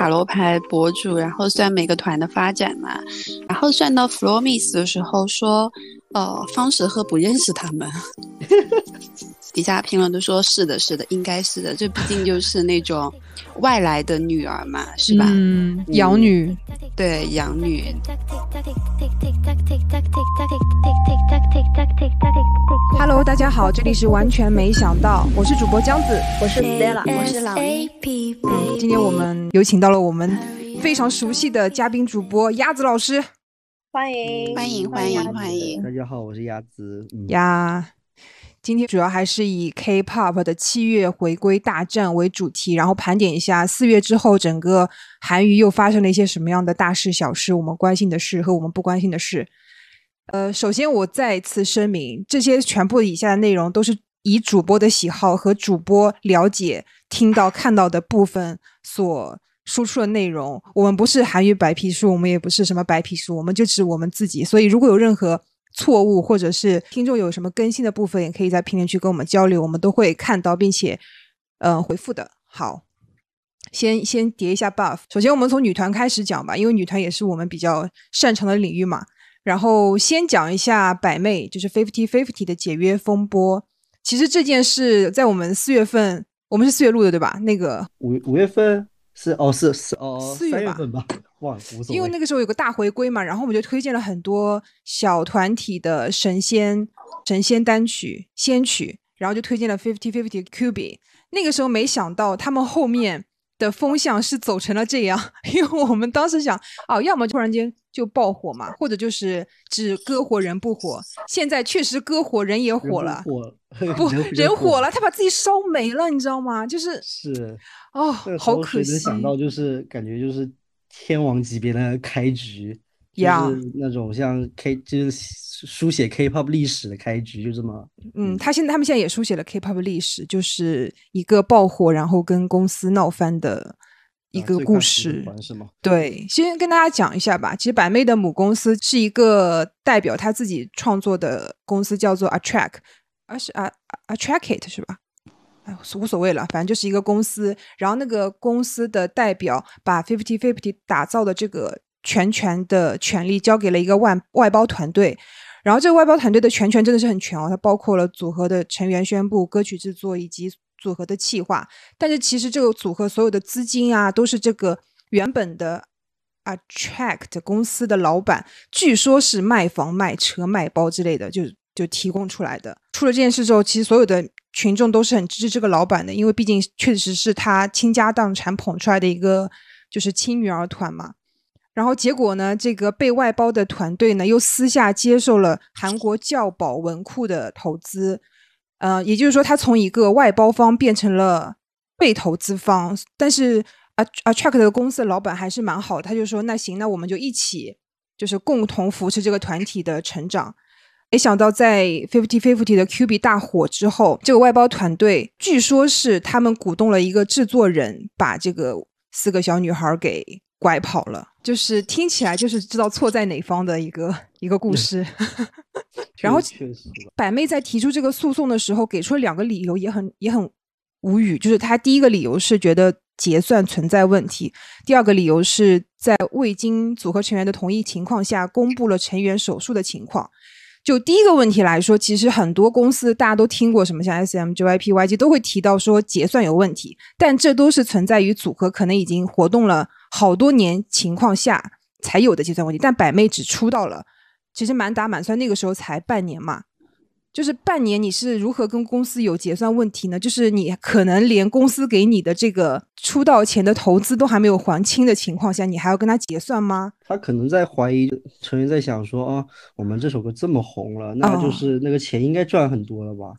塔罗牌博主，然后算每个团的发展嘛，然后算到 Flormis 的时候说，呃，方时赫不认识他们。底下评论都说是的，是的，应该是的，这毕竟就是那种外来的女儿嘛，是吧？嗯，养女，对，养女。Hello，大家好，这里是完全没想到，我是主播江子，我是 Stella，我是老倪。今天我们有请到了我们非常熟悉的嘉宾主播鸭子老师，欢迎，欢迎，欢迎，欢迎！大家好，我是鸭子。呀。今天主要还是以 K-pop 的七月回归大战为主题，然后盘点一下四月之后整个韩娱又发生了一些什么样的大事小事，我们关心的事和我们不关心的事。呃，首先我再次声明，这些全部以下的内容都是以主播的喜好和主播了解、听到、看到的部分所输出的内容。我们不是韩娱白皮书，我们也不是什么白皮书，我们就指我们自己。所以如果有任何错误，或者是听众有什么更新的部分，也可以在评论区跟我们交流，我们都会看到并且，呃，回复的。好，先先叠一下 buff。首先，我们从女团开始讲吧，因为女团也是我们比较擅长的领域嘛。然后先讲一下百妹，就是 Fifty Fifty 的解约风波。其实这件事在我们四月份，我们是四月录的，对吧？那个五五月份是哦，是是哦，四月份吧。哇，因为那个时候有个大回归嘛，然后我们就推荐了很多小团体的神仙神仙单曲仙曲，然后就推荐了 Fifty Fifty Q B。那个时候没想到他们后面的风向是走成了这样，因为我们当时想，哦，要么突然间就爆火嘛，或者就是只歌火人不火。现在确实歌火人也火了，火不人火了，他把自己烧没了，你知道吗？就是是哦，好可惜。想到就是感觉就是。天王级别的开局，就是那种像 K，就是书写 K-pop 历史的开局，就这么。嗯，他现在他们现在也书写了 K-pop 历史，就是一个爆火，然后跟公司闹翻的一个故事，是吗？对，先跟大家讲一下吧。其实百媚的母公司是一个代表他自己创作的公司，叫做 Attract，而是啊 Attract 是吧？哎无所谓了，反正就是一个公司。然后那个公司的代表把 Fifty Fifty 打造的这个全权的权利交给了一个外外包团队。然后这个外包团队的全权真的是很全哦，它包括了组合的成员宣布、歌曲制作以及组合的企划。但是其实这个组合所有的资金啊，都是这个原本的 Attract 公司的老板，据说是卖房、卖车、卖包之类的，就就提供出来的。出了这件事之后，其实所有的。群众都是很支持这个老板的，因为毕竟确实是他倾家荡产捧出来的一个就是亲女儿团嘛。然后结果呢，这个被外包的团队呢又私下接受了韩国教保文库的投资，呃，也就是说他从一个外包方变成了被投资方。但是啊啊，Track 的公司的老板还是蛮好，他就说那行，那我们就一起就是共同扶持这个团体的成长。没想到，在 Fifty Fifty 的 Q B 大火之后，这个外包团队据说是他们鼓动了一个制作人，把这个四个小女孩给拐跑了。就是听起来就是知道错在哪方的一个 一个故事。然后，百妹在提出这个诉讼的时候，给出了两个理由，也很也很无语。就是他第一个理由是觉得结算存在问题，第二个理由是在未经组合成员的同意情况下，公布了成员手术的情况。就第一个问题来说，其实很多公司大家都听过什么，像 S M、JYP、YG 都会提到说结算有问题，但这都是存在于组合可能已经活动了好多年情况下才有的结算问题。但百媚只出道了，其实满打满算那个时候才半年嘛。就是半年，你是如何跟公司有结算问题呢？就是你可能连公司给你的这个出道前的投资都还没有还清的情况下，你还要跟他结算吗？他可能在怀疑，成员在想说啊，我们这首歌这么红了，那就是那个钱应该赚很多了吧？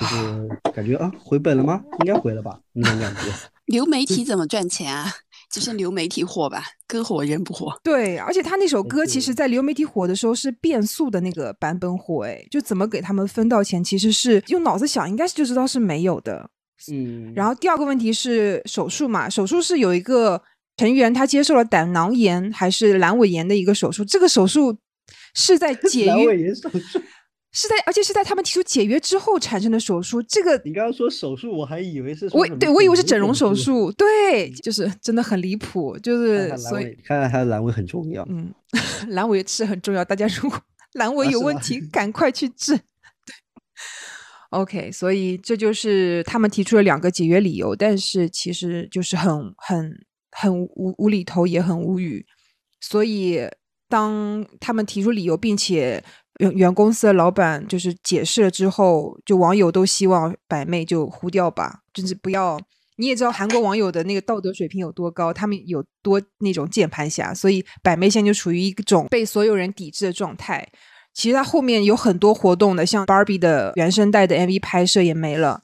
就是感觉啊，回本了吗？应该回了吧？那种感觉。流媒体怎么赚钱啊？就是流媒体火吧，歌火人不火。对，而且他那首歌其实，在流媒体火的时候是变速的那个版本火，哎，就怎么给他们分到钱，其实是用脑子想，应该是就知道是没有的。嗯。然后第二个问题是手术嘛，手术是有一个成员他接受了胆囊炎还是阑尾炎的一个手术，这个手术是在 解约。是在，而且是在他们提出解约之后产生的手术。这个你刚刚说手术，我还以为是我对我以为是整整容手。术，对，就是真的很离谱，就是所以看来他的阑尾很重要。嗯，阑尾是很重要，大家如果阑尾有问题，赶快去治。对，OK，所以这就是他们提出了两个解约理由，但是其实就是很很很无无厘头，也很无语。所以当他们提出理由，并且原原公司的老板就是解释了之后，就网友都希望百媚就糊掉吧，就是不要。你也知道韩国网友的那个道德水平有多高，他们有多那种键盘侠，所以百媚现在就处于一种被所有人抵制的状态。其实他后面有很多活动的，像 Barbie 的原声带的 MV 拍摄也没了。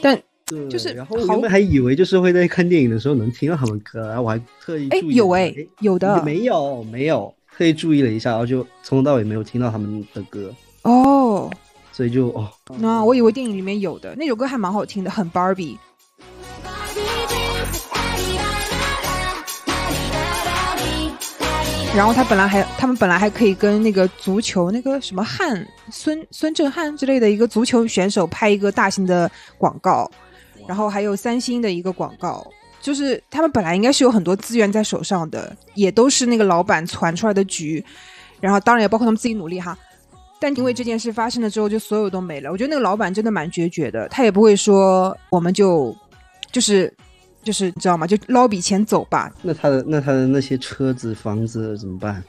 但对，就是然后我好原本还以为就是会在看电影的时候能听到他们歌，然后我还特意哎注意了一下有哎有的没有没有特意注意了一下，然后就从头到尾没有听到他们的歌，哦，所以就哦，那我以为电影里面有的那首歌还蛮好听的，很 Barbie。然后他本来还，他们本来还可以跟那个足球那个什么汉孙孙正汉之类的一个足球选手拍一个大型的广告，然后还有三星的一个广告，就是他们本来应该是有很多资源在手上的，也都是那个老板传出来的局，然后当然也包括他们自己努力哈。但因为这件事发生了之后，就所有都没了。我觉得那个老板真的蛮决绝的，他也不会说我们就就是就是你知道吗？就捞笔钱走吧，那他的那他的那些车子房子怎么办？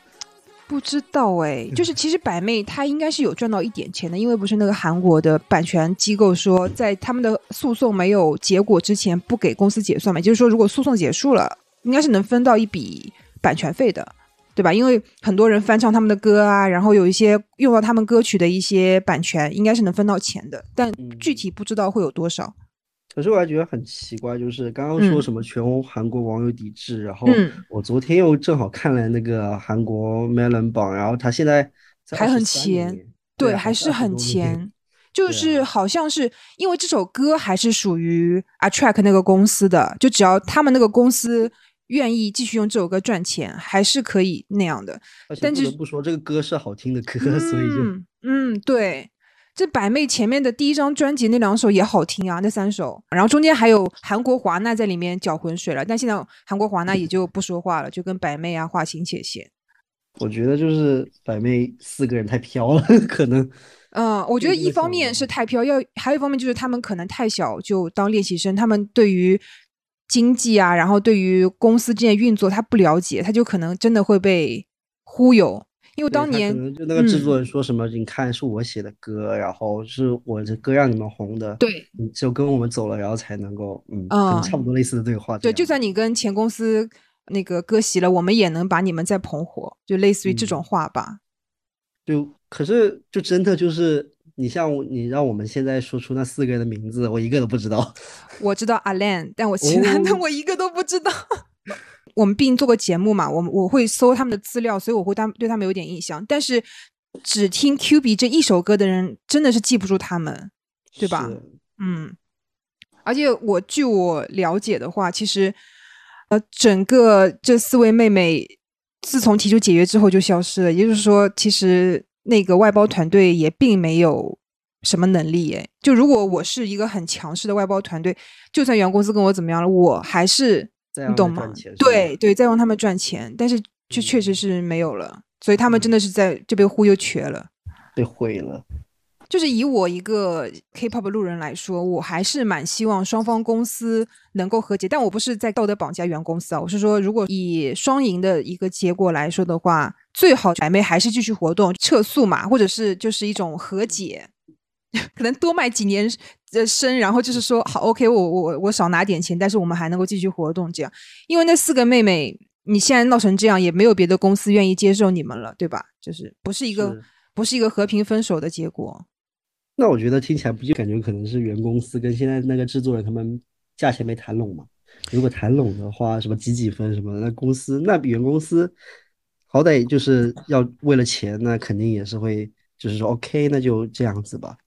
不知道哎，就是其实百媚她应该是有赚到一点钱的，因为不是那个韩国的版权机构说，在他们的诉讼没有结果之前不给公司结算嘛，也就是说如果诉讼结束了，应该是能分到一笔版权费的，对吧？因为很多人翻唱他们的歌啊，然后有一些用到他们歌曲的一些版权，应该是能分到钱的，但具体不知道会有多少。可是我还觉得很奇怪，就是刚刚说什么全韩国网友抵制，然后嗯我昨天又正好看了那个韩国 Melon 榜，然后他现在在还很23前名对，啊还是很。20多名前。就是啊好像是因为这首歌还是属于 Attract 那个公司的，就只要他们那个公司愿意继续用这首歌赚钱，还是可以那样的。但是不得不说，这个歌是好听的歌，所以就嗯嗯，对。这百媚前面的第一张专辑那两首也好听啊，那三首，然后中间还有韩国华纳在里面搅浑水了，但现在韩国华纳也就不说话了，就跟百媚啊划清界限。我觉得就是百媚四个人太飘了，可能嗯，我觉得一方面是太飘，要还有一方面就是他们可能太小就当练习生，他们对于经济啊，然后对于公司之间运作他不了解，他就可能真的会被忽悠。因为当年可能就那个制作嗯人说什么，你看是我写的歌，然后是我的歌让你们红的，对你只有跟我们走了，然后才能够，嗯，差不多类似的对话对，就算你跟前公司那个割席了，我们也能把你们再捧火，就类似于这种嗯话吧。就可是就真的就是你像你让我们现在说出那四个人的名字，我一个都不知道。我知道 Alan，但我其他的哦我一个都不知道。我们毕竟做过节目嘛，我我会搜他们的资料，所以我会他对他们有点印象。但是只听 Q B 这一首歌的人，真的是记不住他们，对吧？嗯，而且我据我了解的话，其实呃，整个这四位妹妹自从提出解约之后就消失了，也就是说，其实那个外包团队也并没有什么能力哎。就如果我是一个很强势的外包团队，就算原公司跟我怎么样了，我还是你懂吗对对，再让他们赚钱，但是就确实嗯是没有了，所以他们真的是在就被忽悠瘸了。被毁了。就是以我一个 K-pop 路人来说，我还是蛮希望双方公司能够和解，但我不是在道德绑架原公司啊，我是说，如果以双赢的一个结果来说的话，最好百媚还是继续活动，撤诉嘛，或者是就是一种和解，可能多卖几年的身，然后就是说好 OK，我我我少拿点钱，但是我们还能够继续活动，这样，因为那四个妹妹。你现在闹成这样，也没有别的公司愿意接受你们了，对吧？就是不是一个是不是一个和平分手的结果。那我觉得听起来不就感觉可能是原公司跟现在那个制作人他们价钱没谈拢嘛？如果谈拢的话，什么几几分什么的，那公司那比原公司好歹就是要为了钱，那肯定也是会就是说 OK，那就这样子吧。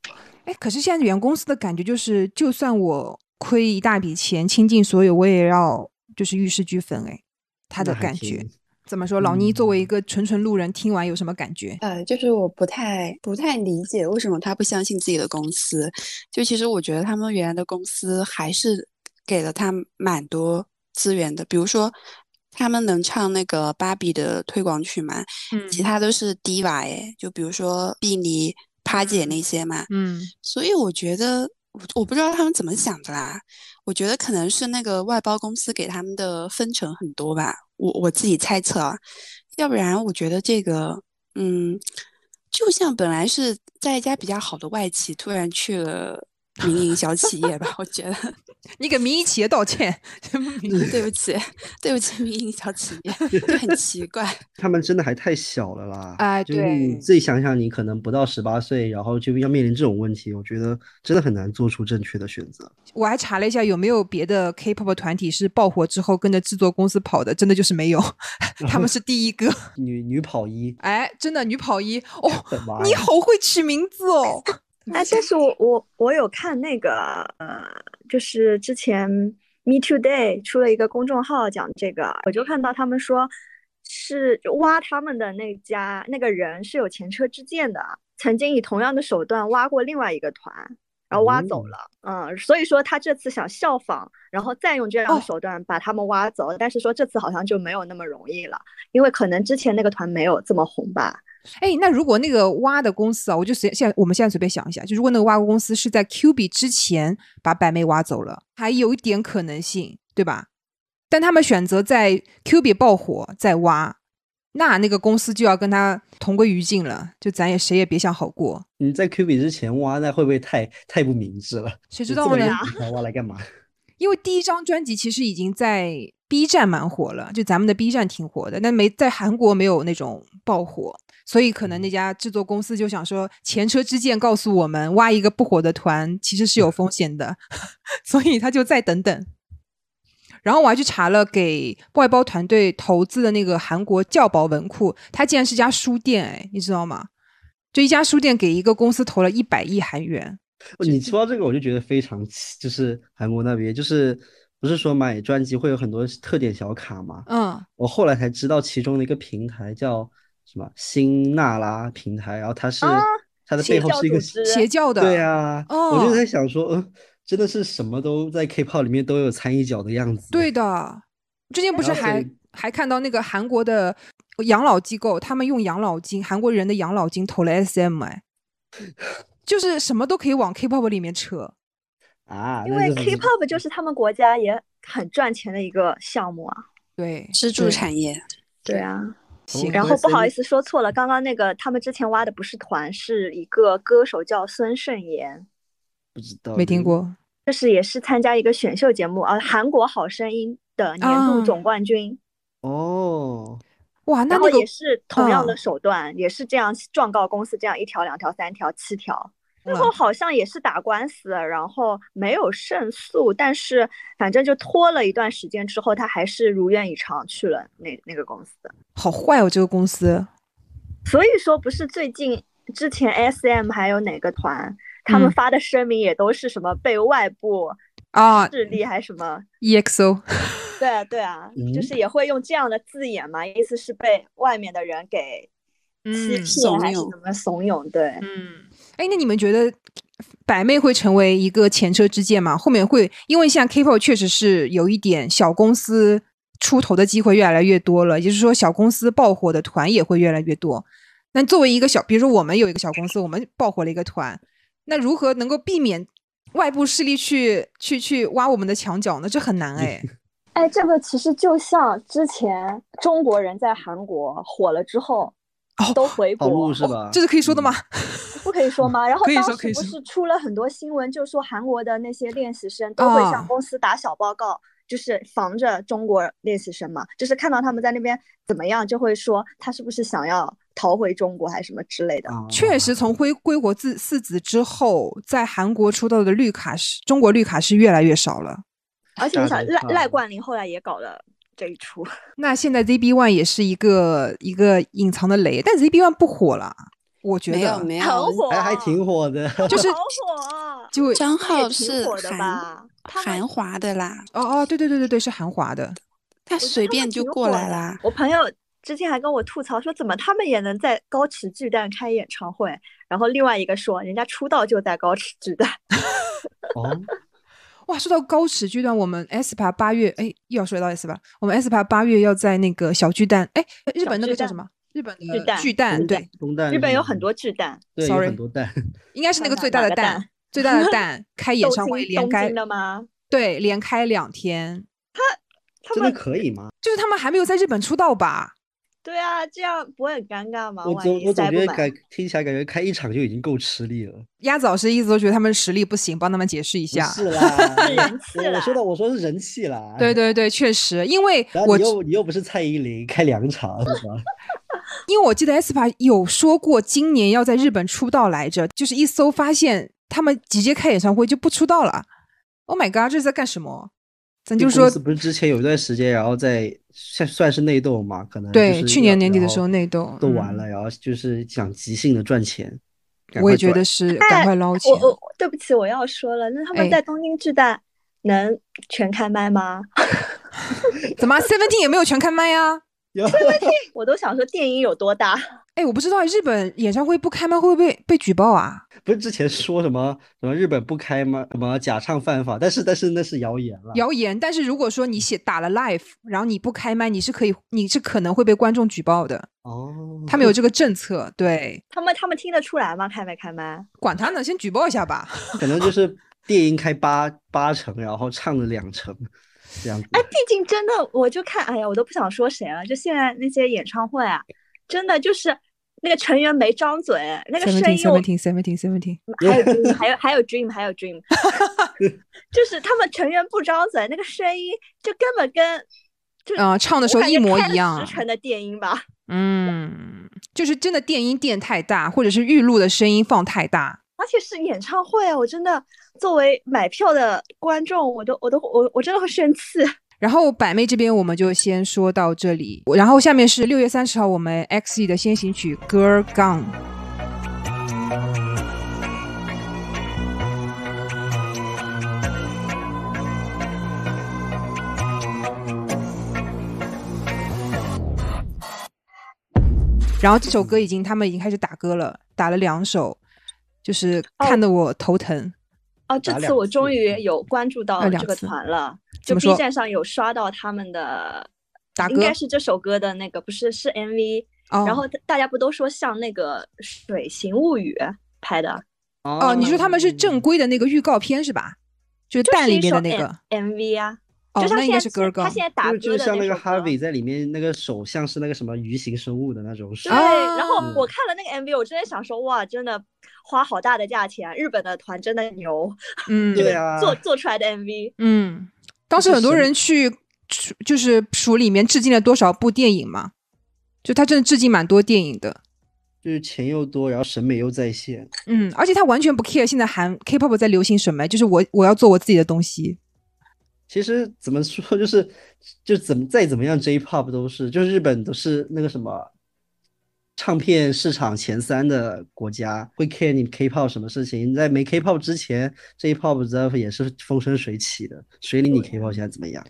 哎，可是现在原公司的感觉就是，就算我亏一大笔钱，倾尽所有，我也要就是玉石俱焚。哎，他的感觉，怎么说？老倪作为一嗯个纯纯路人，听完有什么感觉？呃，就是我不太不太理解为什么他不相信自己的公司。就其实我觉得他们原来的公司还是给了他蛮多资源的，比如说他们能唱那个芭比的推广曲嘛，嗯其他都是 diva 哎，就比如说碧妮、趴姐那些嘛。嗯所以我觉得，我我不知道他们怎么想的啦。我觉得可能是那个外包公司给他们的分成很多吧，我我自己猜测啊。要不然，我觉得这个，嗯，就像本来是在一家比较好的外企，突然去了民营小企业吧，我觉得。你给民营企业道歉，对不起，对不起，民营小企业 就很奇怪。他们真的还太小了啦！哎就是你自己想想，你可能不到十八岁，然后就要面临这种问题，我觉得真的很难做出正确的选择。我还查了一下，有没有别的 K-pop 团体是爆火之后跟着制作公司跑的？真的就是没有，他们是第一个。女女跑一，哎，真的女跑一哦，你好会取名字哦。哎，但是我我我有看那个呃，就是之前 Me Today 出了一个公众号讲这个，我就看到他们说是挖他们的那家那个人是有前车之鉴的，曾经以同样的手段挖过另外一个团，然后挖走哦了。嗯，所以说他这次想效仿，然后再用这样哦的手段把他们挖走，但是说这次好像就没有那么容易了，因为可能之前那个团没有这么红吧。哎，那如果那个挖的公司啊，我就随现在我们现在随便想一下，就如果那个挖公司是在 Q B 之前把百媚挖走了，还有一点可能性，对吧？但他们选择在 Q B 爆火再挖，那那个公司就要跟他同归于尽了，就咱也谁也别想好过。你在 Q 比之前挖，那会不会太太不明智了？谁知道呢？挖来干嘛？因为第一张专辑其实已经在 B 站蛮火了，就咱们的 B 站挺火的，但没在韩国没有那种爆火，所以可能那家制作公司就想说前车之鉴告诉我们，挖一个不火的团其实是有风险的，所以他就再等等。然后我还去查了给外包团队投资的那个韩国教保文库，它竟然是家书店，哎，你知道吗？就一家书店给一个公司投了一百亿韩元，你说到这个，我就觉得非常气，就是韩国那边，就是不是说买专辑会有很多特点小卡吗？嗯，我后来才知道其中的一个平台叫什么新娜拉平台，然后它是啊？它的背后是一个教邪教的，对啊，我就哦在想说，嗯，真的是什么都在 K-pop 里面都有掺一脚的样子。对的，之前不是还还看到那个韩国的养老机构，他们用养老金，韩国人的养老金投了 SM，哎，就是什么都可以往 K-pop 里面扯。啊，因为 K-pop 就是他们国家也很赚钱的一个项目啊。对，支柱产业，对啊，行然后不好意思说错了，刚刚那个他们之前挖的不是团，是一个歌手叫孙盛妍，不知道，没听。过。就是也是参加一个选秀节目啊，韩国好声音的年度啊总冠军，哦，哇，那那个也是同样的嗯手段，也是这样状告公司这样一条、两条、三条、七条。最后好像也是打官司，然后没有胜诉，但是反正就拖了一段时间之后，他还是如愿以偿去了那那个公司。好坏哦，这个公司。所以说，不是最近之前 S M 还有哪个团，他们嗯发的声明也都是什么被外部啊势力还是什么？，EXO，对啊，对啊，就嗯是也会用这样的字眼嘛，意思是被外面的人给欺嗯骗怂恿还是怎么怂恿？对，嗯，哎，那你们觉得百媚会成为一个前车之鉴吗？后面会，因为现在 K-pop 确实是有一点小公司出头的机会越来越多了，也就是说小公司爆火的团也会越来越多。那作为一个小，比如说我们有一个小公司，我们爆火了一个团，那如何能够避免外部势力去去去挖我们的墙角呢？这很难哎。哎，这个其实就像之前中国人在韩国火了之后哦都回国路，是吧？这是可以说的吗？不可以说吗？然后当时不是出了很多新闻，就说韩国的那些练习生都会啊向公司打小报告，就是防着中国练习生嘛，就是看到他们在那边怎么样，就会说他是不是想要逃回中国还是什么之类的。啊确实，从归归国自四子之后，在韩国出道的绿卡是中国绿卡是越来越少了。而且你想，赖赖冠霖后来也搞了这一出，那现在 ZB One 也是一个一个隐藏的雷，但 ZB One 不火了，我觉得没有没有，很火，还还挺火的，就是好火，就张浩是火的韩吧？韩华的啦，哦哦，对对对对对，是韩华的。他随便就过来啦。我朋友之前还跟我吐槽说，怎么他们也能在高驰巨蛋开演唱会？然后另外一个说，人家出道就在高驰巨蛋。哦，哇，说到高驰巨蛋，我们 aespa 八月哎又要说到 aespa，我们 aespa 八月要在那个小巨蛋，哎，日本那个叫什么？日本的巨蛋巨蛋，对，日本有很多巨蛋，对，有 Sorry 很多蛋，应该是那个最大的蛋蛋，最大的 蛋开演唱会连开京，的吗？对，连开两天，他他们可以吗？就是他们还没有在日本出道吧？对啊，这样不会很尴尬吗？我总我总觉得感听起来感觉开一场就已经够吃力了。鸭子老师一直都觉得他们实力不行，帮他们解释一下。是 啦，人气啦我我说的我说是人气啦。对对对，确实，因为我你又你又不是蔡依林，开两场是吧？因为我记得 aespa 有说过今年要在日本出道来着，就是一搜发现他们直接开演唱会就不出道了。Oh my god，这是在干什么？咱就说不是之前有一段时间，然后在算算是内斗嘛，可能对，去年年底的时候内斗嗯斗完了，然后就是想即兴的赚钱。我也觉得是赶快捞钱。我我对不起，我要说了，那他哎们在东京巨蛋能全开麦吗？怎么 Seventeen 也没有全开麦啊？有我都想说电音有多大。哎，我不知道日本演唱会不开麦会不会被被举报啊？不是之前说什么什么日本不开吗？什么假唱犯法？但是但是那是谣言了。谣言。但是如果说你写打了 live，然后你不开麦，你是可以，你是可能会被观众举报的。哦，他们有这个政策，对，他们他们听得出来吗？开没开麦？管他呢，先举报一下吧。可能就是电音开八八成，然后唱了两成这样子。哎，毕竟真的，我就看，哎呀，我都不想说谁了。就现在那些演唱会啊，真的就是那个成员没张嘴，那个声音我 Seventeen Seventeen Seventeen，还有 dream，还有还有 dream，还有 dream，就是他们成员不张嘴，那个声音就根本跟就呃，唱的时候一模一样十。成的电音吧。嗯，就是真的电音电太大，或者是预录的声音放太大。而且是演唱会啊！我真的作为买票的观众，我都我都我我真的会生气。然后百妹这边我们就先说到这里，然后下面是六月三十号我们 XE 的先行曲《Girl Gone》。然后这首歌已经他们已经开始打歌了，打了两首，就是看得我头疼。哦，这次我终于有关注到这个团了，就 B 站上有刷到他们的，应该是这首歌的那个，不是是 MV，、哦，然后大家不都说像那个《水形物语》拍的，哦，你说他们是正规的那个预告片是吧？就是蛋里面的那个。MV 啊，哦就，是他现在那应该是 Girl 他现。在打就歌的就像那个首歌 Harvey 在里面那个手像是那个什么鱼形生物的那种手对，，然后嗯我看了那个 MV，我真的想说，哇，真的花好大的价钱啊，日本的团真的牛，嗯，对啊，做做出来的 MV。嗯，当时很多人去数就是数里面致敬了多少部电影嘛，就他真的致敬蛮多电影的。就是钱又多，然后审美又在线。嗯，而且他完全不 care 现在韩 K-pop 在流行什么，就是我我要做我自己的东西。其实怎么说，就是就怎么再怎么样，J-pop 都是，就是日本都是那个什么唱片市场前三的国家，会 care 你 K-pop 什么事情。在没 K-pop 之前，J-pop 在也是风生水起的。谁理你 K-pop 现在怎么样？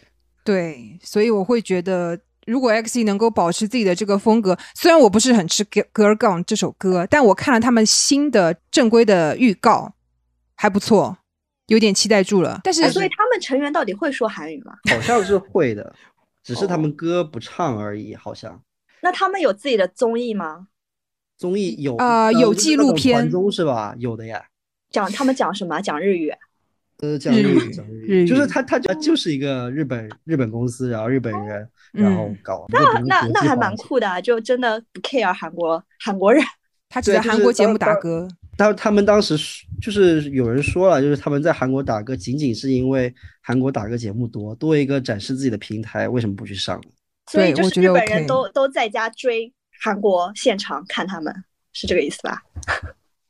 对，所以我会觉得，如果 XE 能够保持自己的这个风格，虽然我不是很吃《Girl Girl Gone》这首歌，但我看了他们新的正规的预告，还不错，有点期待住了。但是哎所以他们成员到底会说韩语吗？好像是会的，只是他哦们歌不唱而已，好像。那他们有自己的综艺吗？综艺有呃有纪录片团综是吧？有的呀。讲他们讲什么？讲日语。呃，讲日日语讲日日语就是他他就就是一个日本日本公司，然后日本人，然后嗯搞那那那还蛮酷。的啊，就真的不 care 韩国韩国人。他只在韩国节目打歌。他他们当时说就是有人说了，就是他们在韩国打歌，仅仅是因为韩国打歌节目多，多一个展示自己的平台，为什么不去上呢？所以我觉得就是日本人都都在家追韩国现场看他们，是这个意思吧？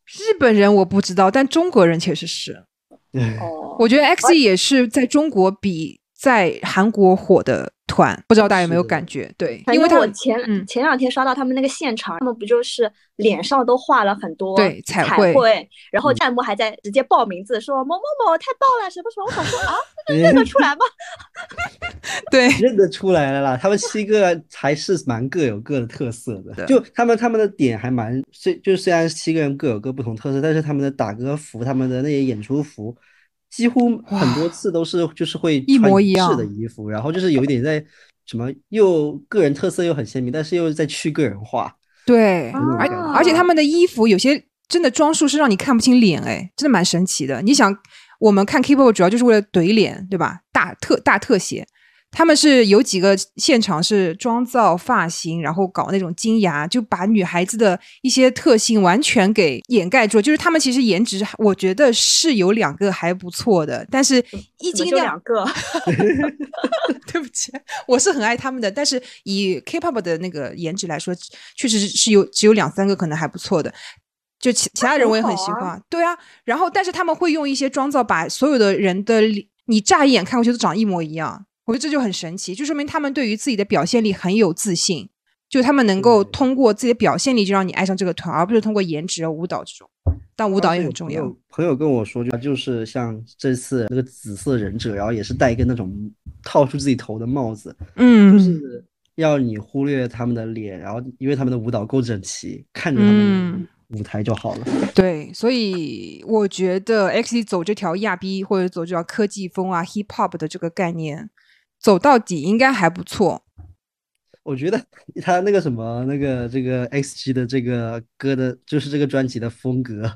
日本人我不知道，但中国人确实是。哦，我觉得 XE 也是在中国比在韩国火的团，不知道大家有没有感觉？对，因为他们正我前、嗯前两天刷到他们那个现场，他们不就是脸上都画了很多对彩彩绘然后嗯弹幕还在直接报名字说某某某太棒了什么什么，我想说啊，认得出来吗？对认得出来了啦，他们七个还是蛮各有各的特色。的就他们他们的点还蛮，虽就虽然七个人各有各不同特色，但是他们的打歌服、他们的那些演出服，几乎很多次都是就是会一模一样的衣服，然后就是有一点在什么又个人特色又很鲜明，但是又在去个人化。对，而感而且他们的衣服有些真的装束是让你看不清脸，哎，真的蛮神奇的。你想，我们看 K-pop 主要就是为了怼脸，对吧？大特大特写，他们是有几个现场是妆造、发型，然后搞那种金牙，就把女孩子的一些特性完全给掩盖住。就是他们其实颜值，我觉得是有两个还不错的，但是 一斤两两个？对不起，我是很爱他们的，但是以 K-pop 的那个颜值来说，确实是是有只有两三个可能还不错的。就其其他人我也很喜欢，对啊。然后，但是他们会用一些妆造把所有的人的脸，你乍一眼看过去都长一模一样，我觉得这就很神奇，就说明他们对于自己的表现力很有自信，就他们能够通过自己的表现力就让你爱上这个团，而不是通过颜值和舞蹈这种。但舞蹈也很重要。朋友跟我说，就就是像这次那个紫色忍者，然后也是戴一个那种套住自己头的帽子，嗯就嗯，是要你忽略他们的脸，然后因为他们的舞蹈够整齐，看着他们舞台就好了。对，所以我觉得 X 走这条亚逼或者走这条科技风啊、hip hop 的这个概念，走到底应该还不错。我觉得 他那个什么那个这个 XG 的这个歌的，就是这个专辑的风格，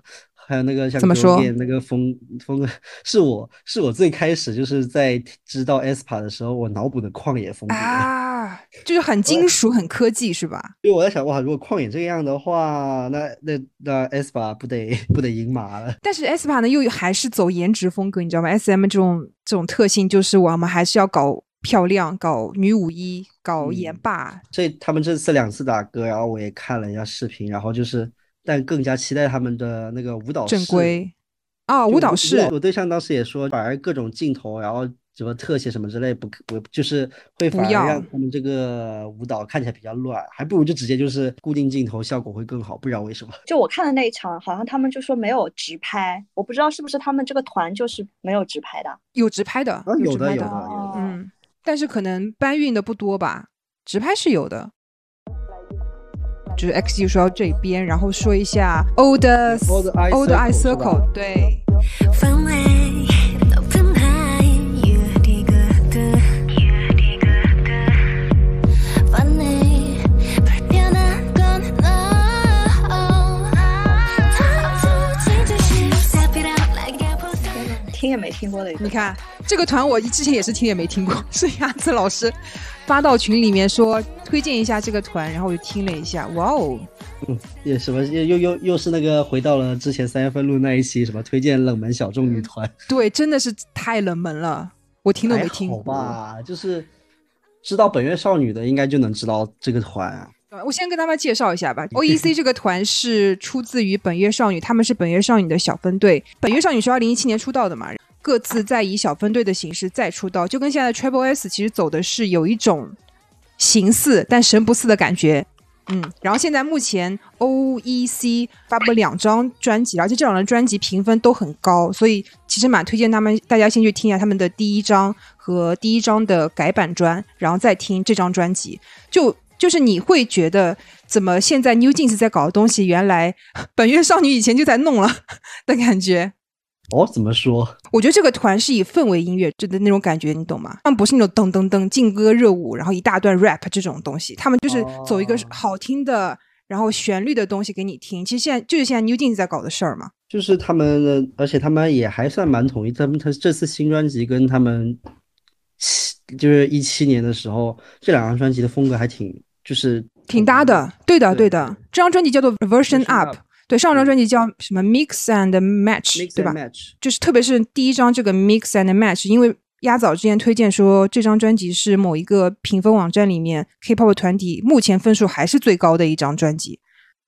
还有那个像怎么说那个风风格，是我是我最开始就是在知道 aespa 的时候，我脑补的旷野风格。啊，就是很金属、很科技，是吧？因为我在想，哇，如果旷野这个样的话，那那那 aespa 不得 不得赢麻了。但是 aespa 呢，又还是走颜值风格，你知道吗？SM 这种这种特性，就是我们还是要搞漂亮，搞女舞衣，搞颜嗯霸。这他们这次两次打歌，然后我也看了一下视频，然后就是，但更加期待他们的那个舞蹈正规啊，就舞蹈室我对象当时也说，反而各种镜头，然后什么特写什么之类，不不就是会反而不要让他们这个舞蹈看起来比较乱，还不如就直接就是固定镜头，效果会更好。不知道为什么。就我看的那一场，好像他们就说没有直拍，我不知道是不是他们这个团就是没有直拍的。有直拍的，啊，有的有的，有的。但是可能搬运的不多吧，直拍是有的，就是 XU 说到这边，然后说一下 old old eye circle 对。听也没听过的，你看。这个团，我之前也是听也没听过，是鸭子老师发到群里面说推荐一下这个团，然后我就听了一下，哇哦，嗯也什么又又又又是那个回到了之前三月份录那一期什么推荐冷门小众女团，对，真的是太冷门了，我听都没听过。吧？就是知道本月少女的应该就能知道这个团啊。呃我先跟他们介绍一下吧。O.E.C 这个团是出自于本月少女，他们是本月少女的小分队。本月少女是二零一七年出道的嘛，各自再以小分队的形式再出道，就跟现在 Triple S 其实走的是有一种形似但神不似的感觉。嗯，然后现在目前 O.E.C 发布两张专辑，而且这两张专辑评分都很高，所以其实蛮推荐他们，大家先去听一下他们的第一张和第一张的改版专，然后再听这张专辑。就就是你会觉得，怎么现在 New Jeans 在搞的东西，原来 本月少女以前就在弄了 的感觉。哦，怎么说？我觉得这个团是以氛围音乐的那种感觉，你懂吗？他们不是那种噔噔噔劲歌热舞，然后一大段 rap 这种东西，他们就是走一个哦好听的，然后旋律的东西给你听。其实现在就是现在 New Jeans 在搞的事儿嘛。就是他们的，而且他们也还算蛮统一。他们他这次新专辑跟他们七就是一七年的时候，这两张专辑的风格还挺就是挺搭的，对的，对对的。这张专辑叫做 Version Up，Up 对，上张专辑叫什么 Mix and Match，mix 对 and 吧？match。就是特别是第一张这个 Mix and Match，因为鸭早之前推荐说这张专辑是某一个评分网站里面 K-pop 团体目前分数还是最高的一张专辑，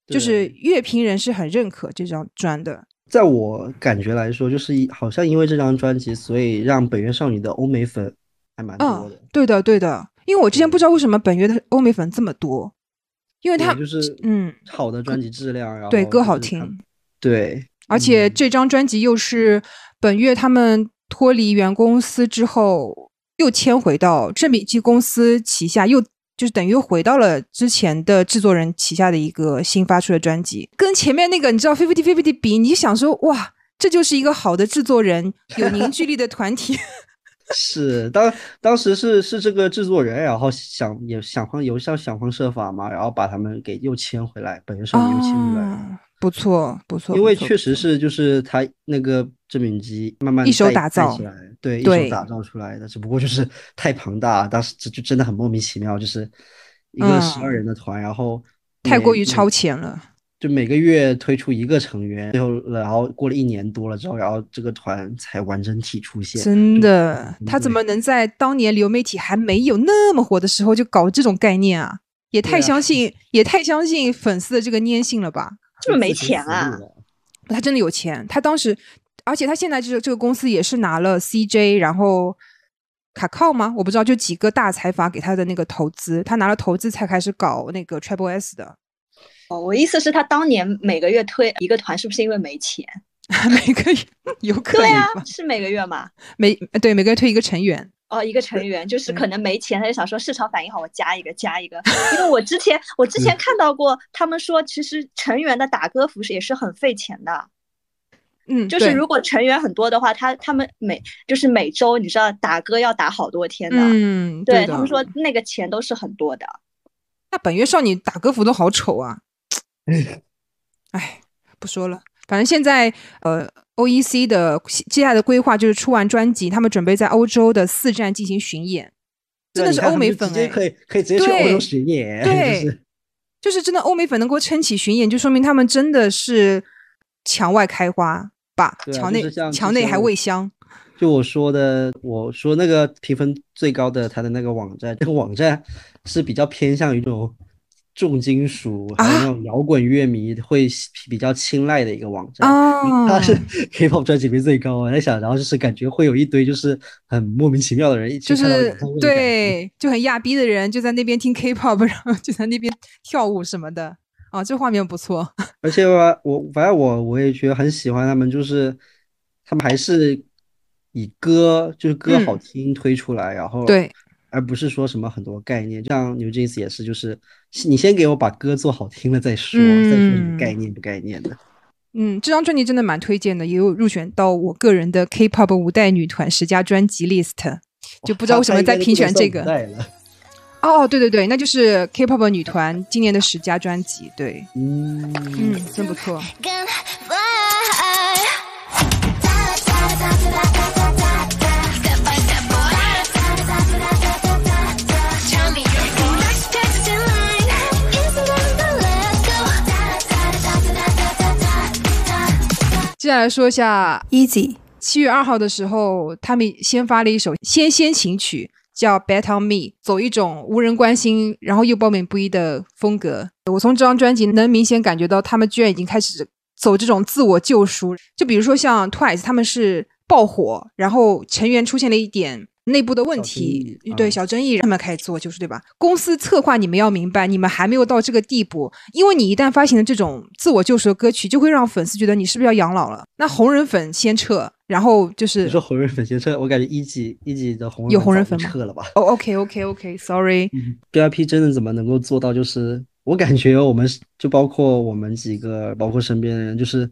就是乐评人是很认可这张专的。在我感觉来说，就是一好像因为这张专辑，所以让本月少女的欧美粉还蛮多嗯的。，对的，对的，因为我之前不知道为什么本月的欧美粉这么多，因为他就是嗯好的专辑质量，然后对歌好听，对，而且嗯这张专辑又是本月他们脱离原公司之后又迁回到正比基公司旗下，又就是等于又回到了之前的制作人旗下的一个新发出的专辑，跟前面那个你知道 Fifty Fifty 比，你就想说哇，这就是一个好的制作人，有凝聚力的团体。是当当时是是这个制作人，然后想也想方有想想方设法嘛，然后把他们给又签回来，本月少女又签回来不错不错，因为确实是，就是他那个郑敏基慢慢一手打造带起来，对，一手打造出来的，只不过就是 太庞大，当时这就真的很莫名其妙，就是一个十嗯二人的团，然后太过于超前了。就每个月推出一个成员，最后然后过了一年多了之后，然后这个团才完整体出现，真的，他怎么能在当年流媒体还没有那么火的时候就搞这种概念啊？也太相信，也太相信粉丝的这个粘性了吧？这么没钱啊他真的有钱，他当时，而且他现在这个这个公司也是拿了 CJ，然后卡靠吗？我不知道，就几个大财阀给他的那个投资，他拿了投资才开始搞那个 Triple S 的，哦，我意思是，他当年每个月推一个团，是不是因为没钱？每个月 有可能对啊，是每个月嘛。每对每个月推一个成员，哦，一个成员就是可能没钱，他就想说市场反应好，我加一个加一个。因为我之前我之前看到过，他们说其实成员的打歌服是也是很费钱的，嗯，就是如果成员很多的话，他他们每就是每周你知道打歌要打好多天的，嗯，的对他们说那个钱都是很多的。那本月少女打歌服都好丑啊！哎，不说了，反正现在呃，O.E.C 的接下来的规划就是出完专辑，他们准备在欧洲的四站进行巡演，真的是欧美粉哎，们就直接可以可以直接去欧洲巡演，对 就是。就是真的欧美粉能够撑起巡演，就说明他们真的是墙外开花吧，对啊墙内就是墙内还未香。就我说的，我说那个评分最高的他的那个网站，这个网站是比较偏向于这种重金属还有啊那种摇滚乐迷会比较青睐的一个网站。哦，它 是 K-pop 专辑评最高，我在想，然后就是感觉会有一堆就是很莫名其妙的人一起就是对，就很亚逼的人就在那边听 K-pop，然后就在那边跳舞什么的。啊，这画面不错。而且我我反正我我也觉得很喜欢他们，就是他们还是以歌就是歌好嗯听推出来，然后对，而不是说什么很多概念，像 New Jeans 也是，就是你先给我把歌做好听了再说，再说什么概嗯念不概念的。嗯，这张专辑真的蛮推荐的，也有入选到我个人的 K-pop 五代女团十佳专辑 list。就不知道为什么在评选这个。哦，对对对，那就是 K-pop 女团今年的十佳专辑，对，嗯嗯，真不错。接下来说一下 Easy，七月二号的时候，他们先发了一首先先行曲，叫《Bet on Me》，走一种无人关心，然后又褒贬不一的风格。我从这张专辑能明显感觉到，他们居然已经开始走这种自我救赎。就比如说像 Twice，他们是爆火，然后成员出现了一点内部的问题议，对啊小争议，他们开始自我救赎，对吧？公司策划你们要明白，你们还没有到这个地步，因为你一旦发行了这种自我救赎的歌曲，就会让粉丝觉得你是不是要养老了？那红人粉先撤，然后就是你说红人粉先撤，我感觉一级一级的红有红人粉吗撤了吧？哦，OK OK OK，Sorry，、BIP 真的怎么能够做到？就是我感觉我们就包括我们几个，包括身边的人，就是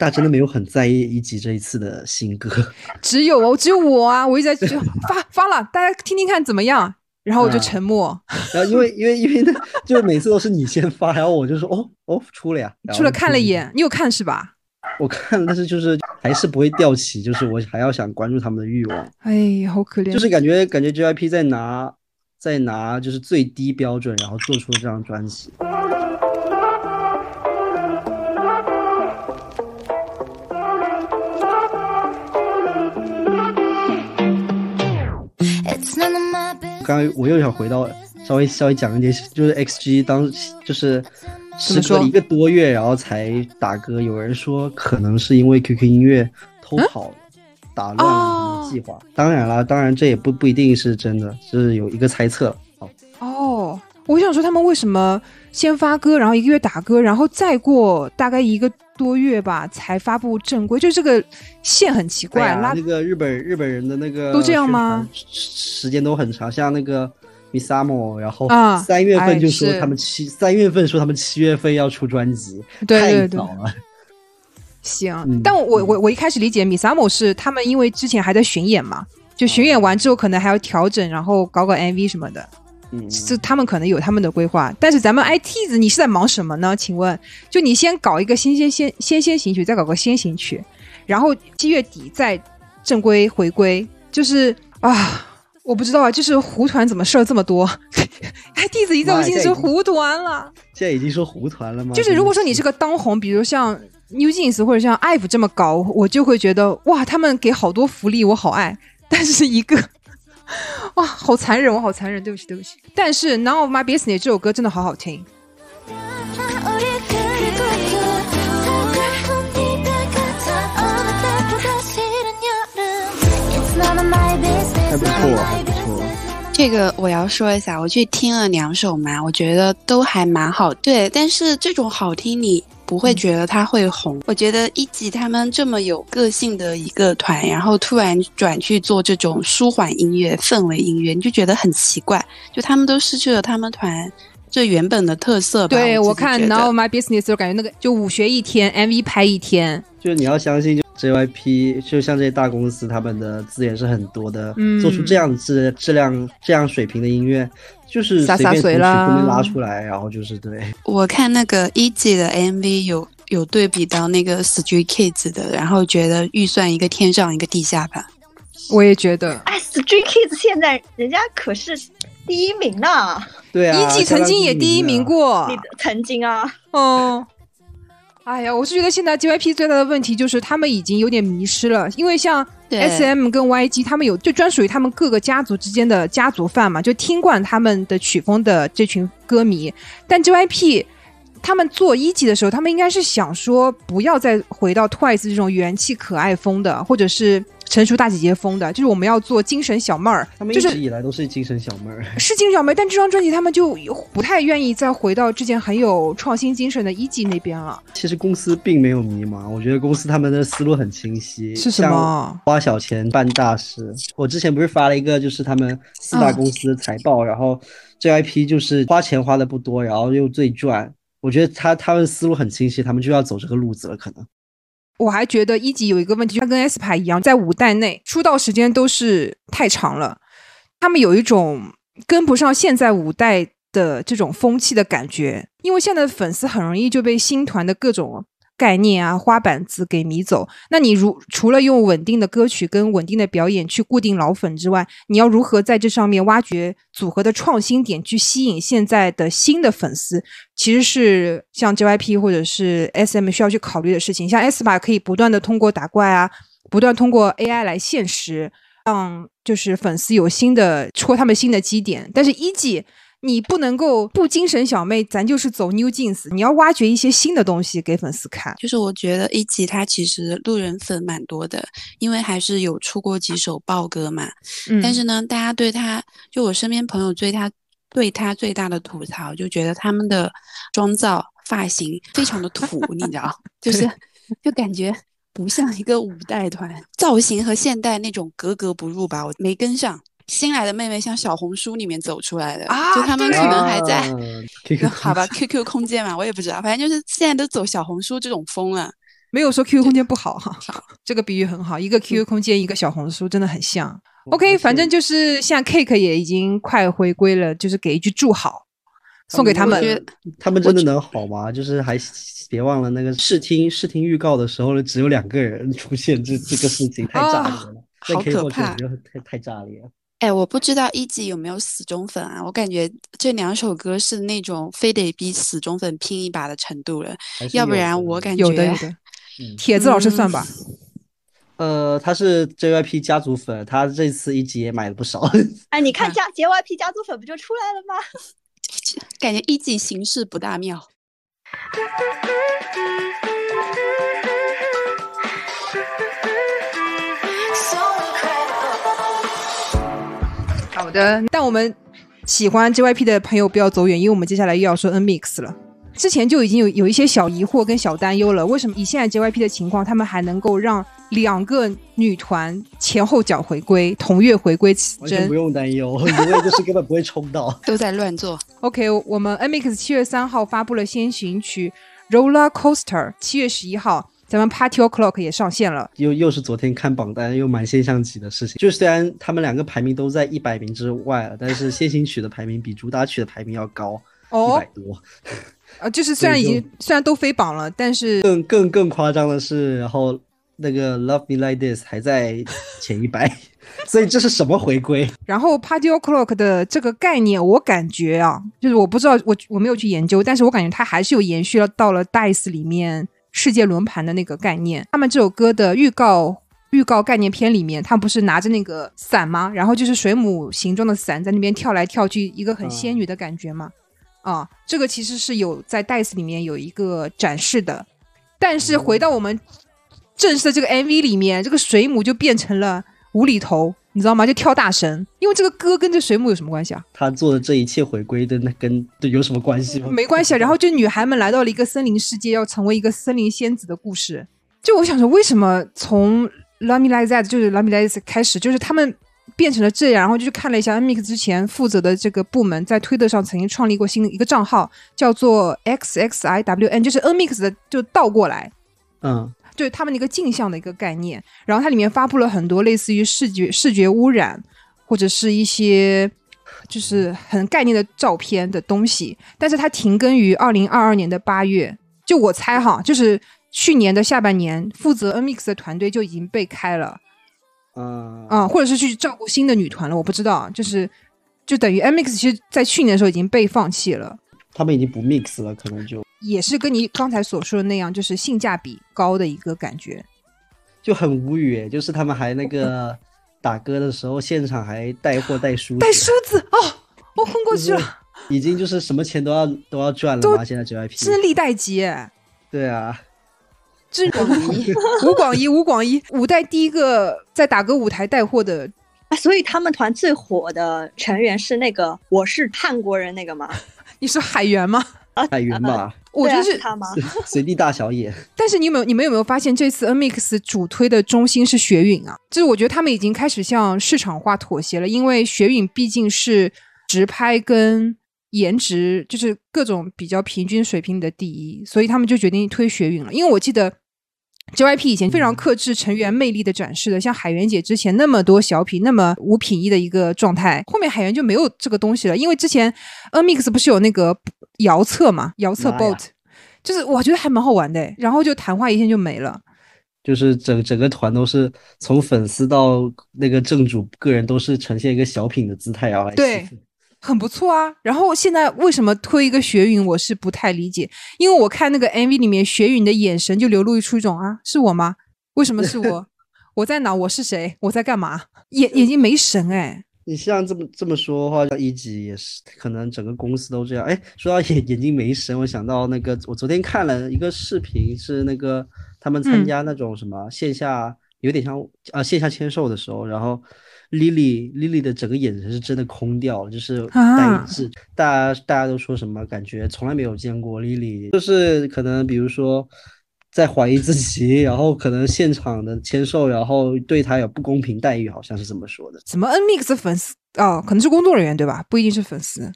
大家真的没有很在意一级这一次的新歌。只有哦，只有我啊，我一直在就 发发了，大家听听看怎么样？然后我就啊沉默，然后因为因为因为那就是每次都是你先发，然后我就说哦哦出了呀，出了看了一眼，你有看是吧？我看了，但是就是还是不会吊起，就是我还要想关注他们的欲望，哎呀，好可怜，就是感觉感觉 JYP 在拿在拿就是最低标准，然后做出了这张专辑。刚刚我又想回到稍微稍微讲一点，就是 XG 当就是时隔一个多月，然后才打歌。有人说可能是因为 QQ 音乐偷跑、打乱了他们的计划。当然了，当然这也不不一定是真的，是有一个猜测。好，哦，我想说他们为什么先发歌，然后一个月打歌，然后再过大概一个多月吧才发布正规，就这个线很奇怪，拉那个日本日本人的那个都这样吗时？间都很长，像那个 Misamo，然后啊三月份就哎说他们七、三月份说他们七月份要出专辑，太对对对早了。行，嗯但我我我我一开始理解米萨姆是他们因为之前还在巡演嘛，就巡演完之后可能还要调整，然后搞搞 MV 什么的，嗯，是他们可能有他们的规划。但是咱们 IT 子你是在忙什么呢？请问，就你先搞一个先先先先先行曲，再搞个先行曲，然后七月底再正规回归，就是啊。我不知道啊，就是胡团怎么事儿这么多？IT 子一在我心里是胡团了。现在已经说胡团了吗？就是如果说你是个当红，比如像 New Jeans 或者像 IVE 这么搞，我就会觉得哇，他们给好多福利，我好爱。但是一个 哇，好残忍，我好残忍，对不起，对不起。但是《None of My Business》这首歌真的好好听，还不错，不错。这个我要说一下，我去听了两首嘛，我觉得都还蛮好。对，但是这种好听你。不会觉得他会红。我觉得一级他们这么有个性的一个团，然后突然转去做这种舒缓音乐、氛围音乐，你就觉得很奇怪。就他们都失去了他们团最原本的特色吧。对我看我自己觉 None 得 of My Business 就感觉那个就武学一天，MV 拍一天，就是你要相信，就 JYP，就像这些大公司，他们的资源是很多的，嗯做出这样质质量、这样水平的音乐，就是洒洒水啦拉出来，然后就是对。我看那个一季的 MV 有有对比到那个 Street Kids 的，然后觉得预算一个天上一个地下吧。我也觉得。哎，Street Kids 现在人家可是第一名呢，对啊，一季曾经也第一名过你，曾经啊，哦，哎呀，我是觉得现在 JYP 最大的问题就是他们已经有点迷失了，因为像 SM 跟 YG 他们有就专属于他们各个家族之间的家族范嘛，就听惯他们的曲风的这群歌迷，但 JYP。他们做一级的时候，他们应该是想说，不要再回到 Twice 这种元气可爱风的，或者是成熟大姐姐风的，就是我们要做精神小妹儿，他们一直以来都是精神小妹儿。是精神小妹，但这张专辑他们就不太愿意再回到之前很有创新精神的一级那边了。其实公司并没有迷茫，我觉得公司他们的思路很清晰。是什么花小钱办大事。我之前不是发了一个，就是他们四大公司的财报，然后 JYP 就是花钱花的不多，然后又最赚。我觉得他他们思路很清晰，他们就要走这个路子了，可能。我还觉得一级有一个问题，它跟 S 牌一样，在五代内出道时间都是太长了，他们有一种跟不上现在五代的这种风气的感觉，因为现在的粉丝很容易就被新团的各种概念啊、花板子给迷走。那你如除了用稳定的歌曲跟稳定的表演去固定老粉之外，你要如何在这上面挖掘组合的创新点，去吸引现在的新的粉丝？其实是像 JYP 或者是 SM 需要去考虑的事情。像 S 吧可以不断的通过打怪啊，不断通过 AI 来现实，让就是粉丝有新的戳他们新的基点。但是一季你不能够不精神小妹，咱就是走 New Jeans，你要挖掘一些新的东西给粉丝看。就是我觉得一级他其实路人粉蛮多的，因为还是有出过几首爆歌嘛。嗯，但是呢，大家对他，就我身边朋友对他对他最大的吐槽，就觉得他们的妆造、发型非常的土，你知道，就是就感觉不像一个五代团，造型和现代那种格格不入吧，我没跟上。新来的妹妹像小红书里面走出来的，啊就他们可能还在。好吧，QQ 空间嘛，我也不知道，反正就是现在都走小红书这种风了。没有说 QQ 空间不好哈，这个比喻很好，一个 QQ 空间，一个小红书，真的很像。OK，反正就是像 Cake 也已经快回归了，就是给一句祝好，送给他们他们真的能好吗？就是还别忘了那个试听试听预告的时候呢，只有两个人出现，这这个事情太炸裂了，在好 K 可怕太太炸裂了。哎，我不知道一级有没有死忠粉啊？我感觉这两首歌是那种非得逼死忠粉拼一把的程度了，还是要不有然我感觉有的有 的，嗯铁子老师算吧。呃，他是 JYP 家族粉，他这次一级也买了不少。哎，你看啊家 JYP 家族粉不就出来了吗？感觉一级形势不大妙。好的，但我们喜欢 JYP 的朋友不要走远，因为我们接下来又要说 NMIX 了。之前就已经有有一些小疑惑跟小担忧了，为什么以现在 JYP 的情况，他们还能够让两个女团前后脚回归，同月回归完全不？用担忧，因为就是根本不会冲到。都在乱做。OK，我们 NMIX 七月三号发布了先行曲《Roller Coaster》，七月十一号咱们 Party O'clock 也上线了。又又是昨天看榜单，又蛮现象级的事情。就虽然他们两个排名都在一百名之外了，但是先行曲的排名比主打曲的排名要高一哦百，多。呃，就是 虽然已经虽然都飞榜了，但是更更更夸张的是，然后那个 Love Me Like This 还在前一百，所以这是什么回归？然后 Party O'clock 的这个概念，我感觉啊，就是我不知道，我我没有去研究，但是我感觉它还是有延续了到了 Dice 里面世界轮盘的那个概念。他们这首歌的预告预告概念片里面，他不是拿着那个伞吗？然后就是水母形状的伞在那边跳来跳去，一个很仙女的感觉嘛。啊，这个其实是有在 Dice 里面有一个展示的，但是回到我们正式的这个 MV 里面，这个水母就变成了无厘头，你知道吗？就跳大神，因为这个歌跟这水母有什么关系啊？他做的这一切回归的那跟这有什么关系吗？没关系啊。然后就女孩们来到了一个森林世界，要成为一个森林仙子的故事。就我想说，为什么从 Love Me Like That 就是 Love Me Like This 开始，就是他们变成了这样，然后就去看了一下 NMIX 之前负责的这个部门在推特上曾经创立过新的一个账号，叫做 XXIWN，就是 NMIX 的就倒过来，嗯，就是他们的一个镜像的一个概念。然后它里面发布了很多类似于视觉视觉污染或者是一些就是很概念的照片的东西，但是它停更于二零二二年的八月。就我猜哈，就是去年的下半年，负责 NMIX 的团队就已经被开了啊啊、或者是去照顾新的女团了，我不知道。就是就等于 NMIX 其实在去年的时候已经被放弃了。他们已经不 mix 了，可能就也是跟你刚才所说的那样，就是性价比高的一个感觉。就很无语，就是他们还那个 打歌的时候，现场还带货带梳子，带梳子哦，我昏过去了，已经就是什么钱都要 都要赚了都嘛，现在 JYP 是历代级哎。对啊，这是广一，吴广一，吴广一，五代第一个在打歌舞台带货的，啊所以他们团最火的成员是那个我是汉国人那个吗？你是海源吗？海源吧，我觉得是，他吗？随地大小眼，但是你有没有，你们有没有发现这次 NMIX 主推的中心是雪允啊？就是我觉得他们已经开始向市场化妥协了，因为雪允毕竟是直拍跟颜值就是各种比较平均水平的第一，所以他们就决定推雪允了。因为我记得 JYP 以前非常克制成员魅力的展示的，像海源姐之前那么多小品，那么无品一的一个状态，后面海源就没有这个东西了。因为之前 NMIX 不是有那个遥测嘛，遥测 boat，就是我觉得还蛮好玩的诶，然后就谈话一现就没了。就是整整个团都是从粉丝到那个正主个人都是呈现一个小品的姿态然后对很不错啊。然后现在为什么推一个雪允，我是不太理解，因为我看那个 MV 里面雪允的眼神就流露出一种啊，是我吗？为什么是我？我在哪？我是谁？我在干嘛？眼眼睛没神哎。你像这么这么说的话，像一级也是，可能整个公司都这样。哎，说到眼 眼睛没神，我想到那个，我昨天看了一个视频，是那个他们参嗯加那种什么线下，有点像啊线下签售的时候，然后 Lily Lily 的整个眼神是真的空掉了，就是戴啊眼镜，大家大家都说什么，感觉从来没有见过 Lily，就是可能比如说。在怀疑自己，然后可能现场的签售，然后对他有不公平待遇，好像是这么说的。怎么 NMIX 粉丝哦，可能是工作人员对吧？不一定是粉丝，